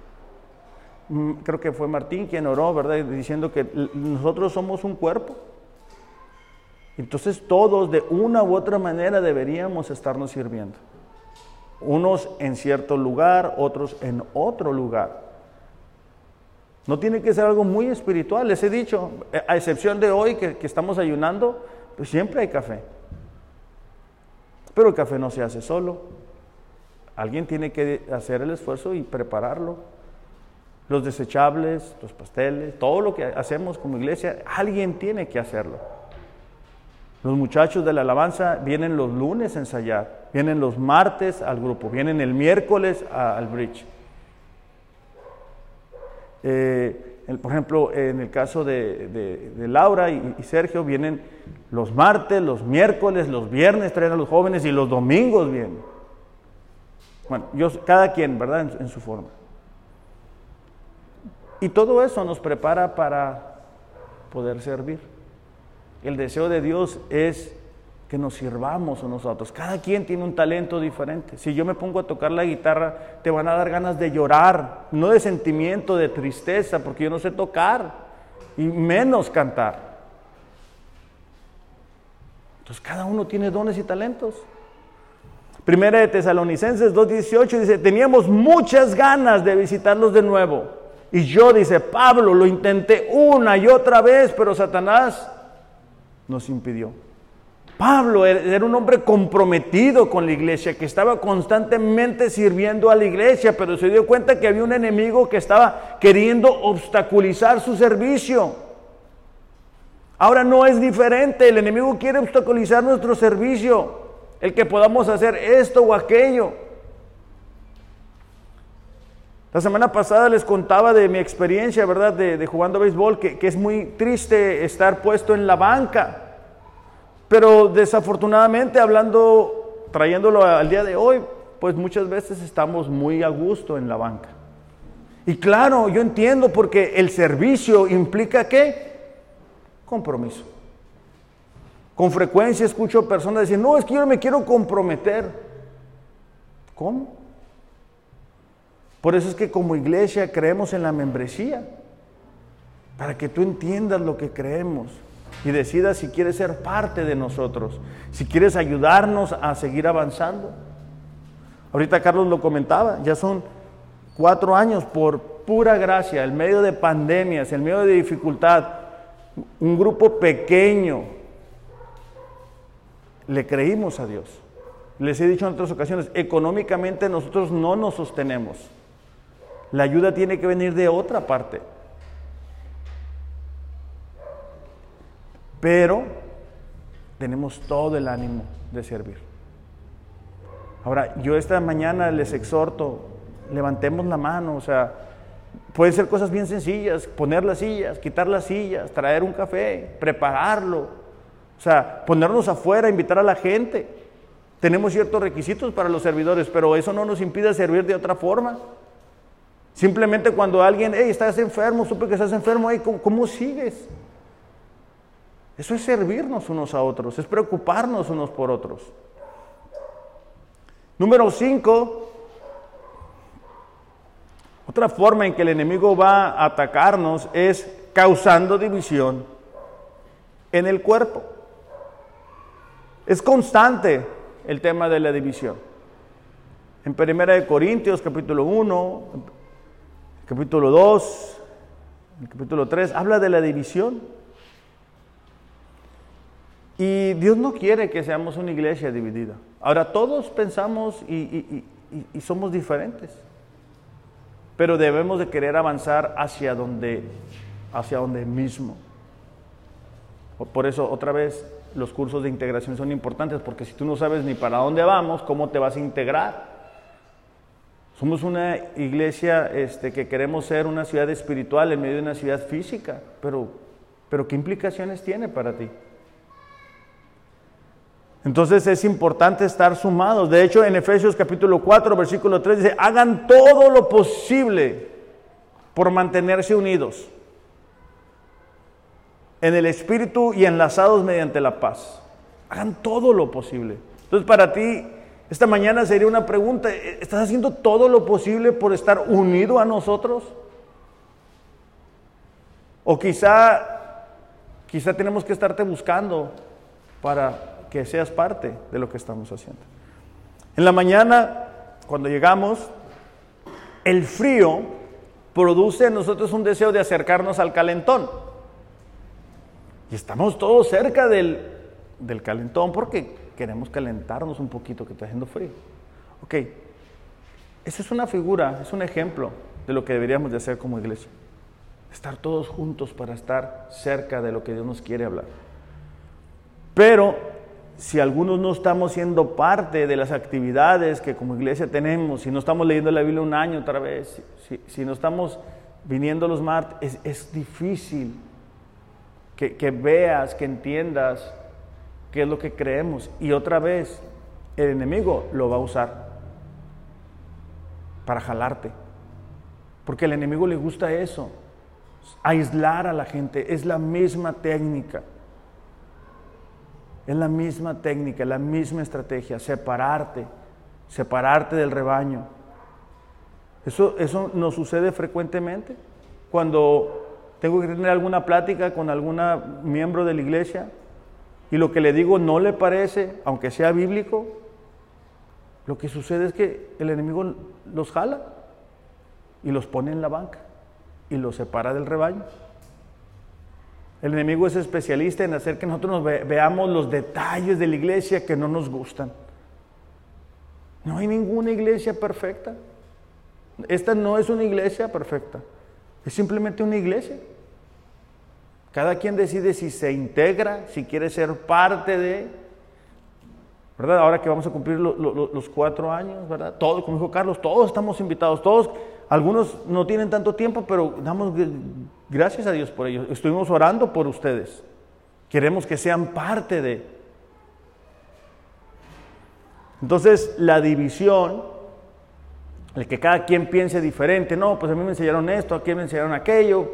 Mm, creo que fue Martín quien oró, ¿verdad? Diciendo que nosotros somos un cuerpo. Entonces todos de una u otra manera deberíamos estarnos sirviendo. Unos en cierto lugar, otros en otro lugar. No tiene que ser algo muy espiritual, les he dicho, a excepción de hoy que, estamos ayunando, pues siempre hay café. Pero el café no se hace solo. Alguien tiene que hacer el esfuerzo y prepararlo los desechables, los pasteles, todo lo que hacemos como iglesia, alguien tiene que hacerlo. Los muchachos de la alabanza vienen los lunes a ensayar, vienen los martes al grupo, vienen el miércoles al bridge. Eh, por ejemplo, en el caso de, Laura y, Sergio, vienen los martes, los miércoles, los viernes traen a los jóvenes y los domingos vienen. Bueno, cada quien, ¿verdad? en su forma. Y todo eso nos prepara para poder servir. El deseo de Dios es que nos sirvamos a nosotros. Cada quien tiene un talento diferente. Si yo me pongo a tocar la guitarra, te van a dar ganas de llorar, no de sentimiento, de tristeza, porque yo no sé tocar y menos cantar. Entonces cada uno tiene dones y talentos. Primera de Tesalonicenses 2.18 dice, teníamos muchas ganas de visitarlos de nuevo y yo, dice Pablo, lo intenté una y otra vez, pero Satanás nos impidió. Pablo era un hombre comprometido con la iglesia, que estaba constantemente sirviendo a la iglesia, pero se dio cuenta que había un enemigo que estaba queriendo obstaculizar su servicio. Ahora no es diferente, el enemigo quiere obstaculizar nuestro servicio, el que podamos hacer esto o aquello. La semana pasada les contaba de mi experiencia, ¿verdad? De, jugando béisbol, que, es muy triste estar puesto en la banca. Pero desafortunadamente, hablando, trayéndolo al día de hoy, pues muchas veces estamos muy a gusto en la banca. Y claro, yo entiendo porque el servicio implica qué? Compromiso. Con frecuencia escucho personas decir, no, es que yo me quiero comprometer. ¿Cómo? Por eso es que como iglesia creemos en la membresía, para que tú entiendas lo que creemos y decidas si quieres ser parte de nosotros, si quieres ayudarnos a seguir avanzando. Ahorita Carlos lo comentaba, ya son cuatro años por pura gracia, en medio de pandemias, en medio de dificultad, un grupo pequeño, le creímos a Dios. Les he dicho en otras ocasiones, económicamente nosotros no nos sostenemos. La ayuda tiene que venir de otra parte. Pero tenemos todo el ánimo de servir. Ahora, yo esta mañana les exhorto, levantemos la mano, o sea, pueden ser cosas bien sencillas, poner las sillas, quitar las sillas, traer un café, prepararlo, o sea, ponernos afuera, invitar a la gente. Tenemos ciertos requisitos para los servidores, pero eso no nos impide servir de otra forma. Simplemente cuando alguien, hey, estás enfermo, supe que estás enfermo, hey, ¿cómo, sigues? Eso es servirnos unos a otros, es preocuparnos unos por otros. Número cinco, otra forma en que el enemigo va a atacarnos es causando división en el cuerpo. Es constante el tema de la división. En 1 Corintios capítulo 1, capítulo 2, el capítulo 3, habla de la división. Y Dios no quiere que seamos una iglesia dividida. Ahora todos pensamos y, somos diferentes, pero debemos de querer avanzar hacia donde, hacia donde mismo. Por eso, otra vez, los cursos de integración son importantes, porque si tú no sabes ni para dónde vamos, ¿cómo te vas a integrar? Somos una iglesia este, que queremos ser una ciudad espiritual en medio de una ciudad física, pero, pero ¿qué implicaciones tiene para ti? Entonces es importante estar sumados. De hecho, en Efesios capítulo 4, versículo 3 dice, hagan todo lo posible por mantenerse unidos en el espíritu y enlazados mediante la paz. Hagan todo lo posible. Entonces para ti esta mañana sería una pregunta, ¿estás haciendo todo lo posible por estar unido a nosotros? O quizá, quizá tenemos que estarte buscando para que seas parte de lo que estamos haciendo. En la mañana, cuando llegamos, el frío produce en nosotros un deseo de acercarnos al calentón. Y estamos todos cerca del, del calentón porque queremos calentarnos un poquito que está haciendo frío. Ok, esa es una figura, es un ejemplo de lo que deberíamos de hacer como iglesia. Estar todos juntos para estar cerca de lo que Dios nos quiere hablar. Pero si algunos no estamos siendo parte de las actividades que como iglesia tenemos, si no estamos leyendo la Biblia un año otra vez, si, no estamos viniendo los martes, es, difícil que, veas, que entiendas qué es lo que creemos. Y otra vez, el enemigo lo va a usar para jalarte. Porque al enemigo le gusta eso, aislar a la gente. Es la misma técnica. Es la misma técnica, la misma estrategia, separarte, separarte del rebaño. Eso, eso nos sucede frecuentemente. Cuando tengo que tener alguna plática con alguna miembro de la iglesia, y lo que le digo no le parece, aunque sea bíblico, lo que sucede es que el enemigo los jala y los pone en la banca y los separa del rebaño. El enemigo es especialista en hacer que nosotros nos veamos los detalles de la iglesia que no nos gustan. No hay ninguna iglesia perfecta. Esta no es una iglesia perfecta. Es simplemente una iglesia. Cada quien decide si se integra, si quiere ser parte de, ¿verdad? Ahora que vamos a cumplir los cuatro años, ¿verdad? Todos, como dijo Carlos, todos estamos invitados, todos, algunos no tienen tanto tiempo, pero damos gracias a Dios por ello. Estuvimos orando por ustedes. Queremos que sean parte de. Entonces, la división, el que cada quien piense diferente, no, pues a mí me enseñaron esto, a quién me enseñaron aquello,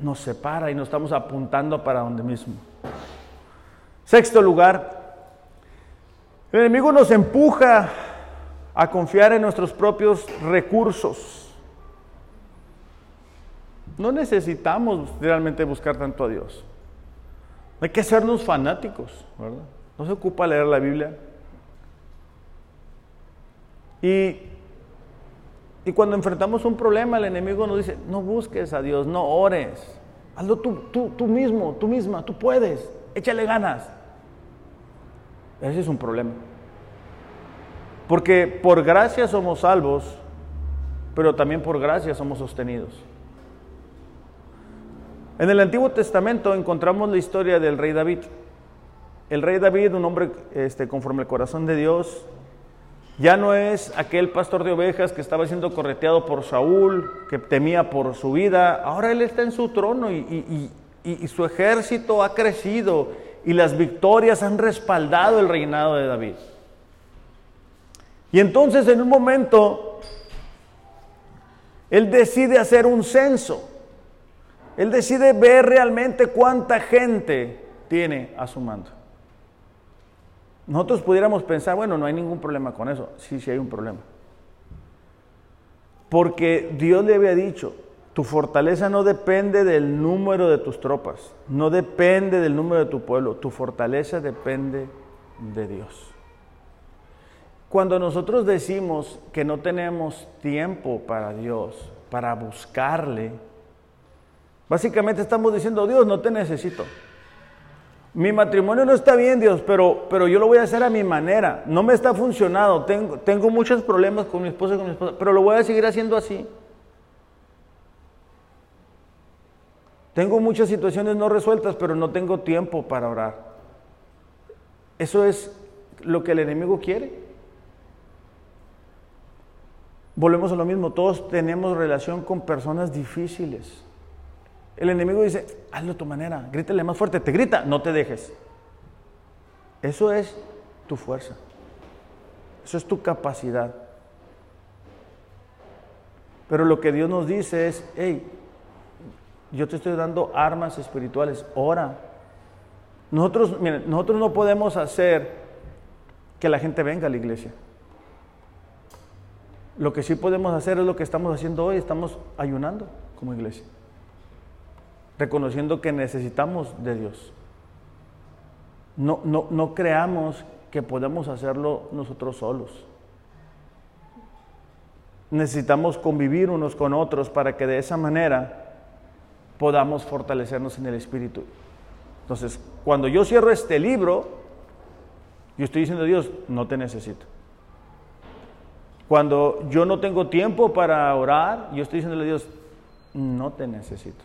nos separa y nos estamos apuntando para donde mismo. Sexto lugar, el enemigo nos empuja a confiar en nuestros propios recursos. No necesitamos realmente buscar tanto a Dios. hay que hacernos fanáticos, ¿verdad? No se ocupa leer la Biblia. Y y cuando enfrentamos un problema, el enemigo nos dice, no busques a Dios, no ores. Hazlo tú, tú, tú mismo, tú misma, tú puedes, échale ganas. Ese es un problema. Porque por gracia somos salvos, pero también por gracia somos sostenidos. En el Antiguo Testamento encontramos la historia del rey David. El rey David, un hombre este, conforme al corazón de Dios, Ya no es aquel pastor de ovejas que estaba siendo correteado por Saúl, que temía por su vida. Ahora él está en su trono y, y su ejército ha crecido y las victorias han respaldado el reinado de David. Y entonces en un momento, él decide hacer un censo. Él decide ver realmente cuánta gente tiene a su mando. Nosotros pudiéramos pensar, bueno, no hay ningún problema con eso. Sí, sí hay un problema. Porque Dios le había dicho, tu fortaleza no depende del número de tus tropas, no depende del número de tu pueblo, tu fortaleza depende de Dios. Cuando nosotros decimos que no tenemos tiempo para Dios, para buscarle, básicamente estamos diciendo, Dios, no te necesito. Mi matrimonio no está bien, Dios, pero, pero yo lo voy a hacer a mi manera. No me está funcionando. Tengo, tengo muchos problemas con mi esposa y con mi esposa, pero lo voy a seguir haciendo así. Tengo muchas situaciones no resueltas, pero no tengo tiempo para orar. Eso es lo que el enemigo quiere. Volvemos a lo mismo, todos tenemos relación con personas difíciles. El enemigo dice, hazlo a tu manera, grítale más fuerte, te grita, no te dejes. Eso es tu fuerza. Eso es tu capacidad. Pero lo que Dios nos dice es, hey, yo te estoy dando armas espirituales, ora. Nosotros, miren, nosotros no podemos hacer que la gente venga a la iglesia. Lo que sí podemos hacer es lo que estamos haciendo hoy, estamos ayunando como iglesia reconociendo que necesitamos de Dios. No, no, no creamos que podemos hacerlo nosotros solos. Necesitamos convivir unos con otros para que de esa manera podamos fortalecernos en el Espíritu. Entonces, cuando yo cierro este libro, yo estoy diciendo a Dios, no te necesito. Cuando yo no tengo tiempo para orar, yo estoy diciéndole a Dios, no te necesito.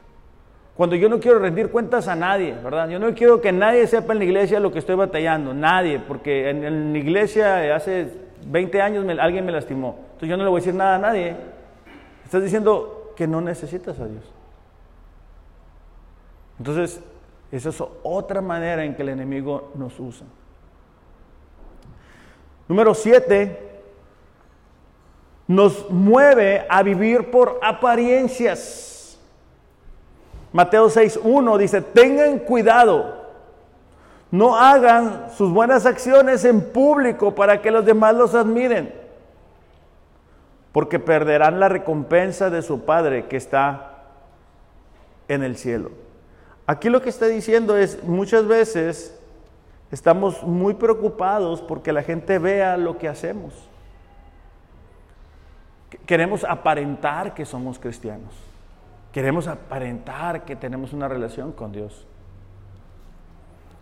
Cuando yo no quiero rendir cuentas a nadie, ¿verdad? Yo no quiero que nadie sepa en la iglesia lo que estoy batallando, nadie, porque en, la iglesia hace 20 años alguien me lastimó. Entonces yo no le voy a decir nada a nadie. Estás diciendo que no necesitas a Dios. Entonces, esa es otra manera en que el enemigo nos usa. Número 7, nos mueve a vivir por apariencias. Mateo 6.1 dice, tengan cuidado, no hagan sus buenas acciones en público para que los demás los admiren, porque perderán la recompensa de su Padre que está en el cielo. Aquí lo que está diciendo es, muchas veces estamos muy preocupados porque la gente vea lo que hacemos. Queremos aparentar que somos cristianos. Queremos aparentar que tenemos una relación con Dios.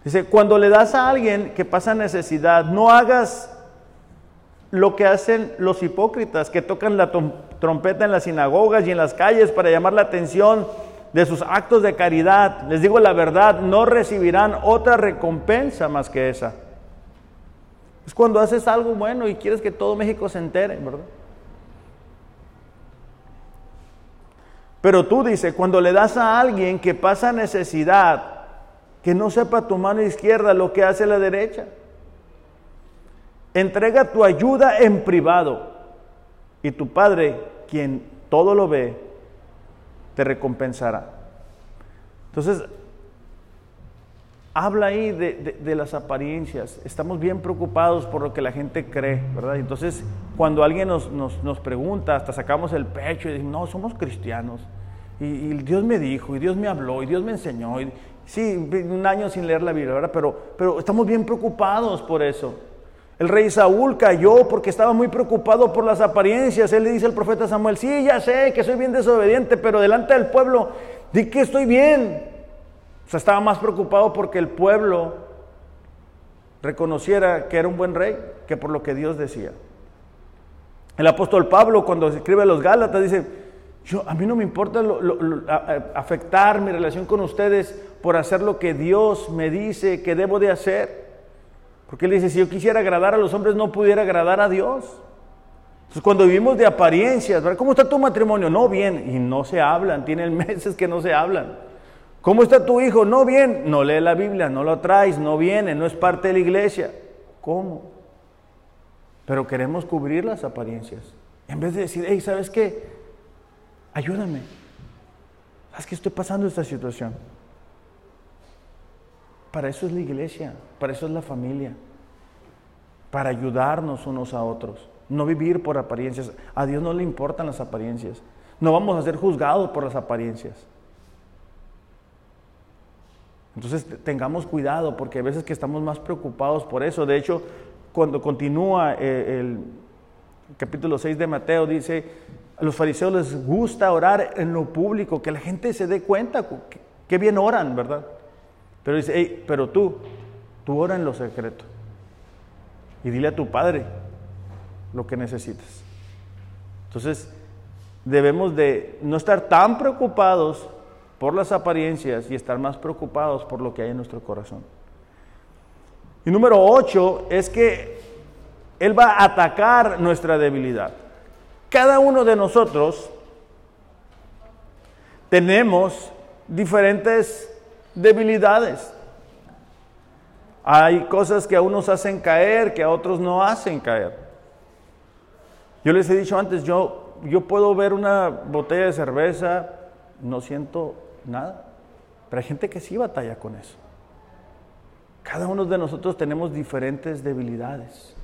Dice, cuando le das a alguien que pasa necesidad, no hagas lo que hacen los hipócritas, que tocan la trompeta en las sinagogas y en las calles para llamar la atención de sus actos de caridad. Les digo la verdad, no recibirán otra recompensa más que esa. Es cuando haces algo bueno y quieres que todo México se entere, ¿verdad? Pero tú dices, cuando le das a alguien que pasa necesidad, que no sepa tu mano izquierda lo que hace la derecha. Entrega tu ayuda en privado y tu Padre, quien todo lo ve, te recompensará. Entonces, habla ahí de, las apariencias. Estamos bien preocupados por lo que la gente cree, ¿verdad? Entonces, cuando alguien nos, nos, pregunta, hasta sacamos el pecho y decimos, no, somos cristianos. Y, Dios me dijo, y Dios me habló, y Dios me enseñó. Y, sí, un año sin leer la Biblia, ¿verdad? Pero, pero estamos bien preocupados por eso. El rey Saúl cayó porque estaba muy preocupado por las apariencias. Él le dice al profeta Samuel, sí, ya sé que soy bien desobediente, pero delante del pueblo, di que estoy bien. O sea, estaba más preocupado porque el pueblo reconociera que era un buen rey que por lo que Dios decía. El apóstol Pablo cuando escribe a los Gálatas dice, yo, a mí no me importa afectar mi relación con ustedes por hacer lo que Dios me dice que debo de hacer. Porque él dice, si yo quisiera agradar a los hombres, no pudiera agradar a Dios. Entonces, cuando vivimos de apariencias, ¿cómo está tu matrimonio? No, bien, y no se hablan, tienen meses que no se hablan. ¿Cómo está tu hijo? No, bien, no lee la Biblia, no lo traes, no viene, no es parte de la iglesia. ¿Cómo? Pero queremos cubrir las apariencias. En vez de decir, hey, ¿sabes qué? Ayúdame. ¿Sabes que estoy pasando esta situación? Para eso es la iglesia, para eso es la familia, para ayudarnos unos a otros, no vivir por apariencias. A Dios no le importan las apariencias. No vamos a ser juzgados por las apariencias. Entonces tengamos cuidado porque a veces que estamos más preocupados por eso. De hecho, cuando continúa eh, el capítulo 6 de Mateo, dice, a los fariseos les gusta orar en lo público, que la gente se dé cuenta que, bien oran, ¿verdad? Pero dice, pero tú, tú ora en lo secreto. Y dile a tu padre lo que necesitas. Entonces, debemos de no estar tan preocupados por las apariencias y estar más preocupados por lo que hay en nuestro corazón. Y número 8 es que Él va a atacar nuestra debilidad. Cada uno de nosotros tenemos diferentes debilidades. Hay cosas que a unos hacen caer, que a otros no hacen caer. Yo les he dicho antes, yo, yo puedo ver una botella de cerveza, no siento nada. Pero hay gente que sí batalla con eso. Cada uno de nosotros tenemos diferentes debilidades.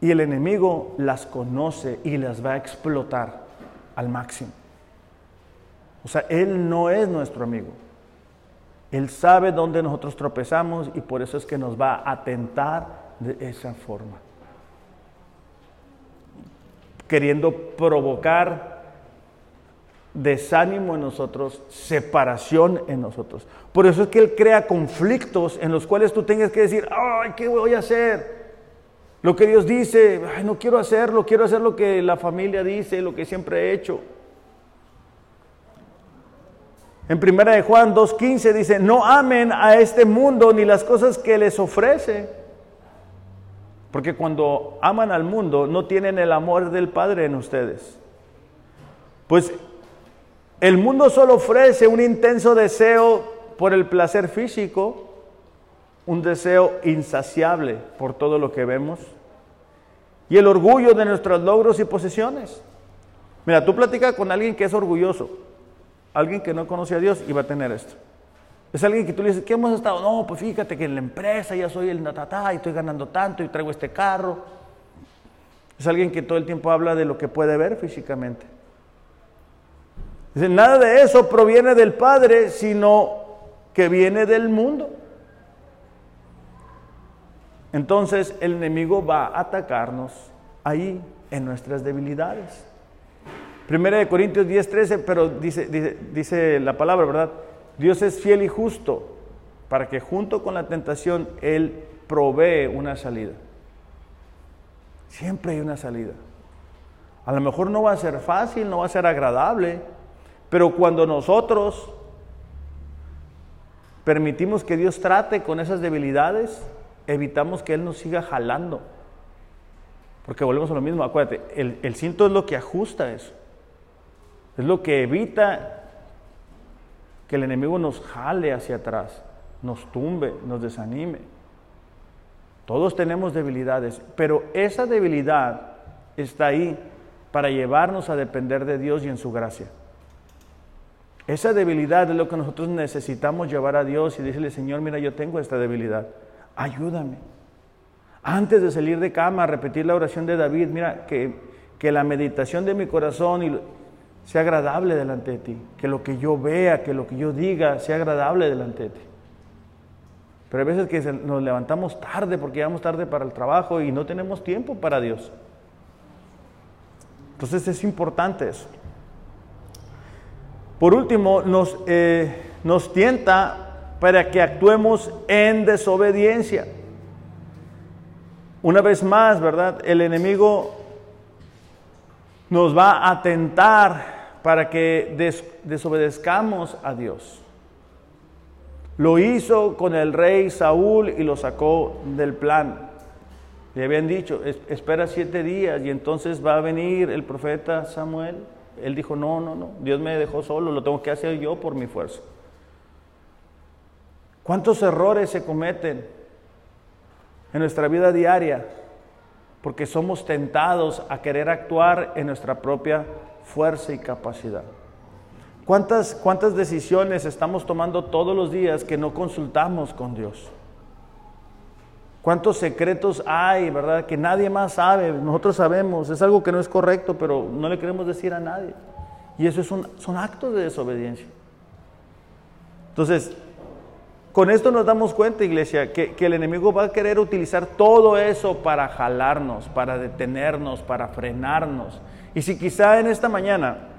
Y el enemigo las conoce y las va a explotar al máximo. O sea, Él no es nuestro amigo. Él sabe dónde nosotros tropezamos y por eso es que nos va a tentar de esa forma. Queriendo provocar desánimo en nosotros, separación en nosotros. Por eso es que Él crea conflictos en los cuales tú tengas que decir, ay, ¿qué voy a hacer? Lo que Dios dice, ay, no quiero hacerlo, quiero hacer lo que la familia dice, lo que siempre he hecho. En primera de Juan 2.15 dice, no amen a este mundo ni las cosas que les ofrece. Porque cuando aman al mundo no tienen el amor del Padre en ustedes. Pues el mundo solo ofrece un intenso deseo por el placer físico, un deseo insaciable por todo lo que vemos y el orgullo de nuestros logros y posesiones. Mira, tú platicas con alguien que es orgulloso, alguien que no conoce a Dios y va a tener esto. Es alguien que tú le dices, ¿qué hemos estado? No, pues fíjate que en la empresa ya soy el natatá y estoy ganando tanto y traigo este carro. Es alguien que todo el tiempo habla de lo que puede ver físicamente. Nada de eso proviene del Padre, sino que viene del mundo. Entonces el enemigo va a atacarnos ahí en nuestras debilidades. Primera de Corintios 10, 13, pero dice la palabra, ¿verdad? Dios es fiel y justo para que junto con la tentación Él provee una salida. Siempre hay una salida. A lo mejor no va a ser fácil, no va a ser agradable, pero cuando nosotros permitimos que Dios trate con esas debilidades, evitamos que Él nos siga jalando. Porque volvemos a lo mismo, acuérdate, el, el cinto es lo que ajusta eso. Es lo que evita que el enemigo nos jale hacia atrás, nos tumbe, nos desanime. Todos tenemos debilidades, pero esa debilidad está ahí para llevarnos a depender de Dios y en su gracia. Esa debilidad es lo que nosotros necesitamos llevar a Dios y decirle, Señor, mira, yo tengo esta debilidad, ayúdame. Antes de salir de cama, repetir la oración de David, mira, que, que la meditación de mi corazón sea agradable delante de ti, que lo que yo vea, que lo que yo diga sea agradable delante de ti. Pero hay veces que nos levantamos tarde porque llegamos tarde para el trabajo y no tenemos tiempo para Dios. Entonces es importante eso. Por último, nos, eh, nos tienta para que actuemos en desobediencia. Una vez más, ¿verdad? El enemigo nos va a tentar para que desobedezcamos a Dios. Lo hizo con el rey Saúl y lo sacó del plan. Le habían dicho, espera siete días y entonces va a venir el profeta Samuel. Él dijo, no, no, no, Dios me dejó solo, lo tengo que hacer yo por mi fuerza. ¿Cuántos errores se cometen en nuestra vida diaria? Porque somos tentados a querer actuar en nuestra propia fuerza y capacidad. ¿Cuántas, ¿Cuántas decisiones estamos tomando todos los días que no consultamos con Dios? ¿Cuántos secretos hay, verdad? Que nadie más sabe, nosotros sabemos, es algo que no es correcto, pero no le queremos decir a nadie. Y eso es un, son actos de desobediencia. Entonces, con esto nos damos cuenta, iglesia, que, que, el enemigo va a querer utilizar todo eso para jalarnos, para detenernos, para frenarnos. Y si quizá en esta mañana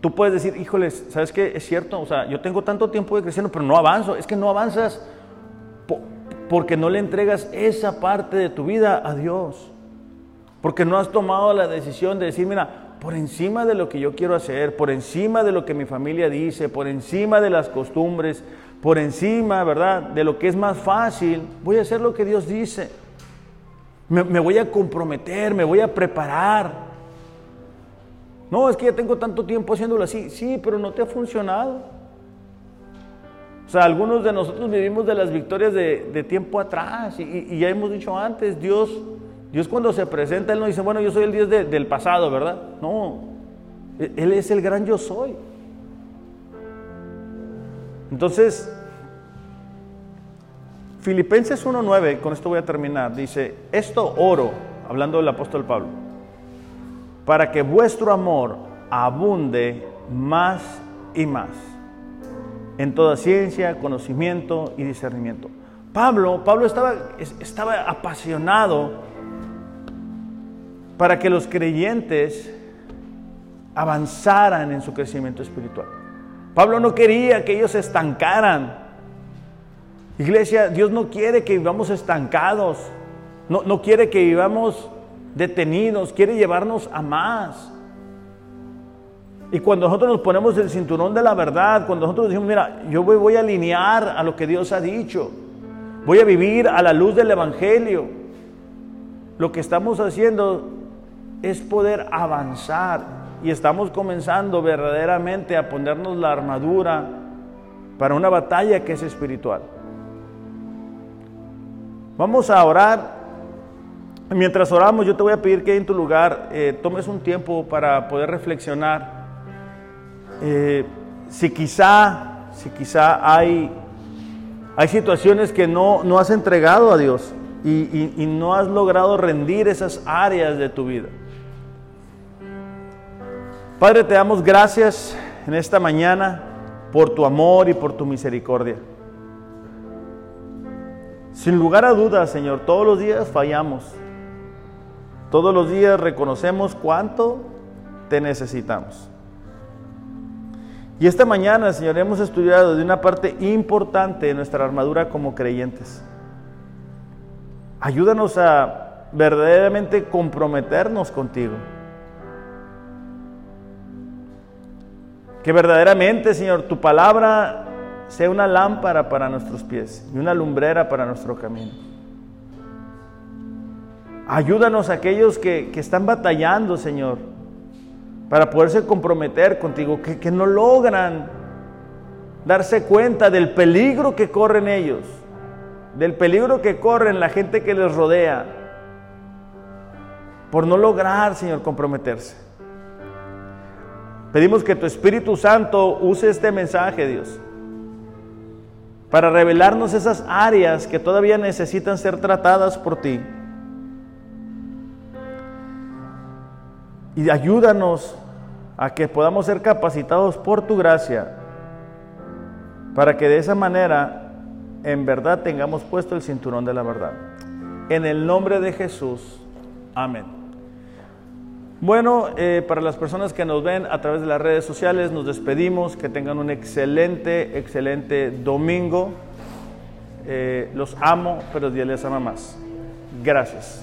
Tú puedes decir, híjoles, ¿sabes qué? Es cierto, o sea, yo tengo tanto tiempo de creciendo, pero no avanzo. Es que no avanzas porque no le entregas esa parte de tu vida a Dios. Porque no has tomado la decisión de decir, mira, por encima de lo que yo quiero hacer, por encima de lo que mi familia dice, por encima de las costumbres, por encima, ¿verdad?, de lo que es más fácil, voy a hacer lo que Dios dice. Me, me voy a comprometer, me voy a preparar. No, es que ya tengo tanto tiempo haciéndolo así. Sí, pero no te ha funcionado. O sea, algunos de nosotros vivimos de las victorias de, tiempo atrás y, ya hemos dicho antes, Dios, Dios cuando se presenta, Él no dice, bueno, yo soy el Dios del pasado, ¿verdad? No, Él es el gran yo soy. Entonces, Filipenses 1.9, con esto voy a terminar, dice, esto oro, hablando del apóstol Pablo para que vuestro amor abunde más y más en toda ciencia, conocimiento y discernimiento. Pablo, Pablo estaba, estaba apasionado para que los creyentes avanzaran en su crecimiento espiritual. Pablo no quería que ellos se estancaran. Iglesia, Dios no quiere que vivamos estancados. No, no quiere que vivamos detenidos, quiere llevarnos a más. Y cuando nosotros nos ponemos el cinturón de la verdad, cuando nosotros decimos, mira, yo voy, a alinear a lo que Dios ha dicho, voy a vivir a la luz del Evangelio, lo que estamos haciendo es poder avanzar y estamos comenzando verdaderamente a ponernos la armadura para una batalla que es espiritual. Vamos a orar Mientras oramos, yo te voy a pedir que en tu lugar eh, tomes un tiempo para poder reflexionar. Eh, si quizá, si quizá hay, hay situaciones que no, no has entregado a Dios y, y no has logrado rendir esas áreas de tu vida. Padre, te damos gracias en esta mañana por tu amor y por tu misericordia. Sin lugar a dudas, Señor, todos los días fallamos. Todos los días reconocemos cuánto te necesitamos. Y esta mañana, Señor, hemos estudiado de una parte importante de nuestra armadura como creyentes. Ayúdanos a verdaderamente comprometernos contigo. Que verdaderamente, Señor, tu palabra sea una lámpara para nuestros pies y una lumbrera para nuestro camino. Ayúdanos a aquellos que, están batallando, Señor, para poderse comprometer contigo, que, que no logran darse cuenta del peligro que corren ellos, del peligro que corren la gente que les rodea, por no lograr, Señor, comprometerse. Pedimos que tu Espíritu Santo use este mensaje, Dios, para revelarnos esas áreas que todavía necesitan ser tratadas por ti. Y ayúdanos a que podamos ser capacitados por tu gracia para que de esa manera en verdad tengamos puesto el cinturón de la verdad. En el nombre de Jesús. Amén. Bueno, eh, para las personas que nos ven a través de las redes sociales, nos despedimos. Que tengan un excelente, excelente domingo. Eh, los amo, pero Dios les ama más. Gracias.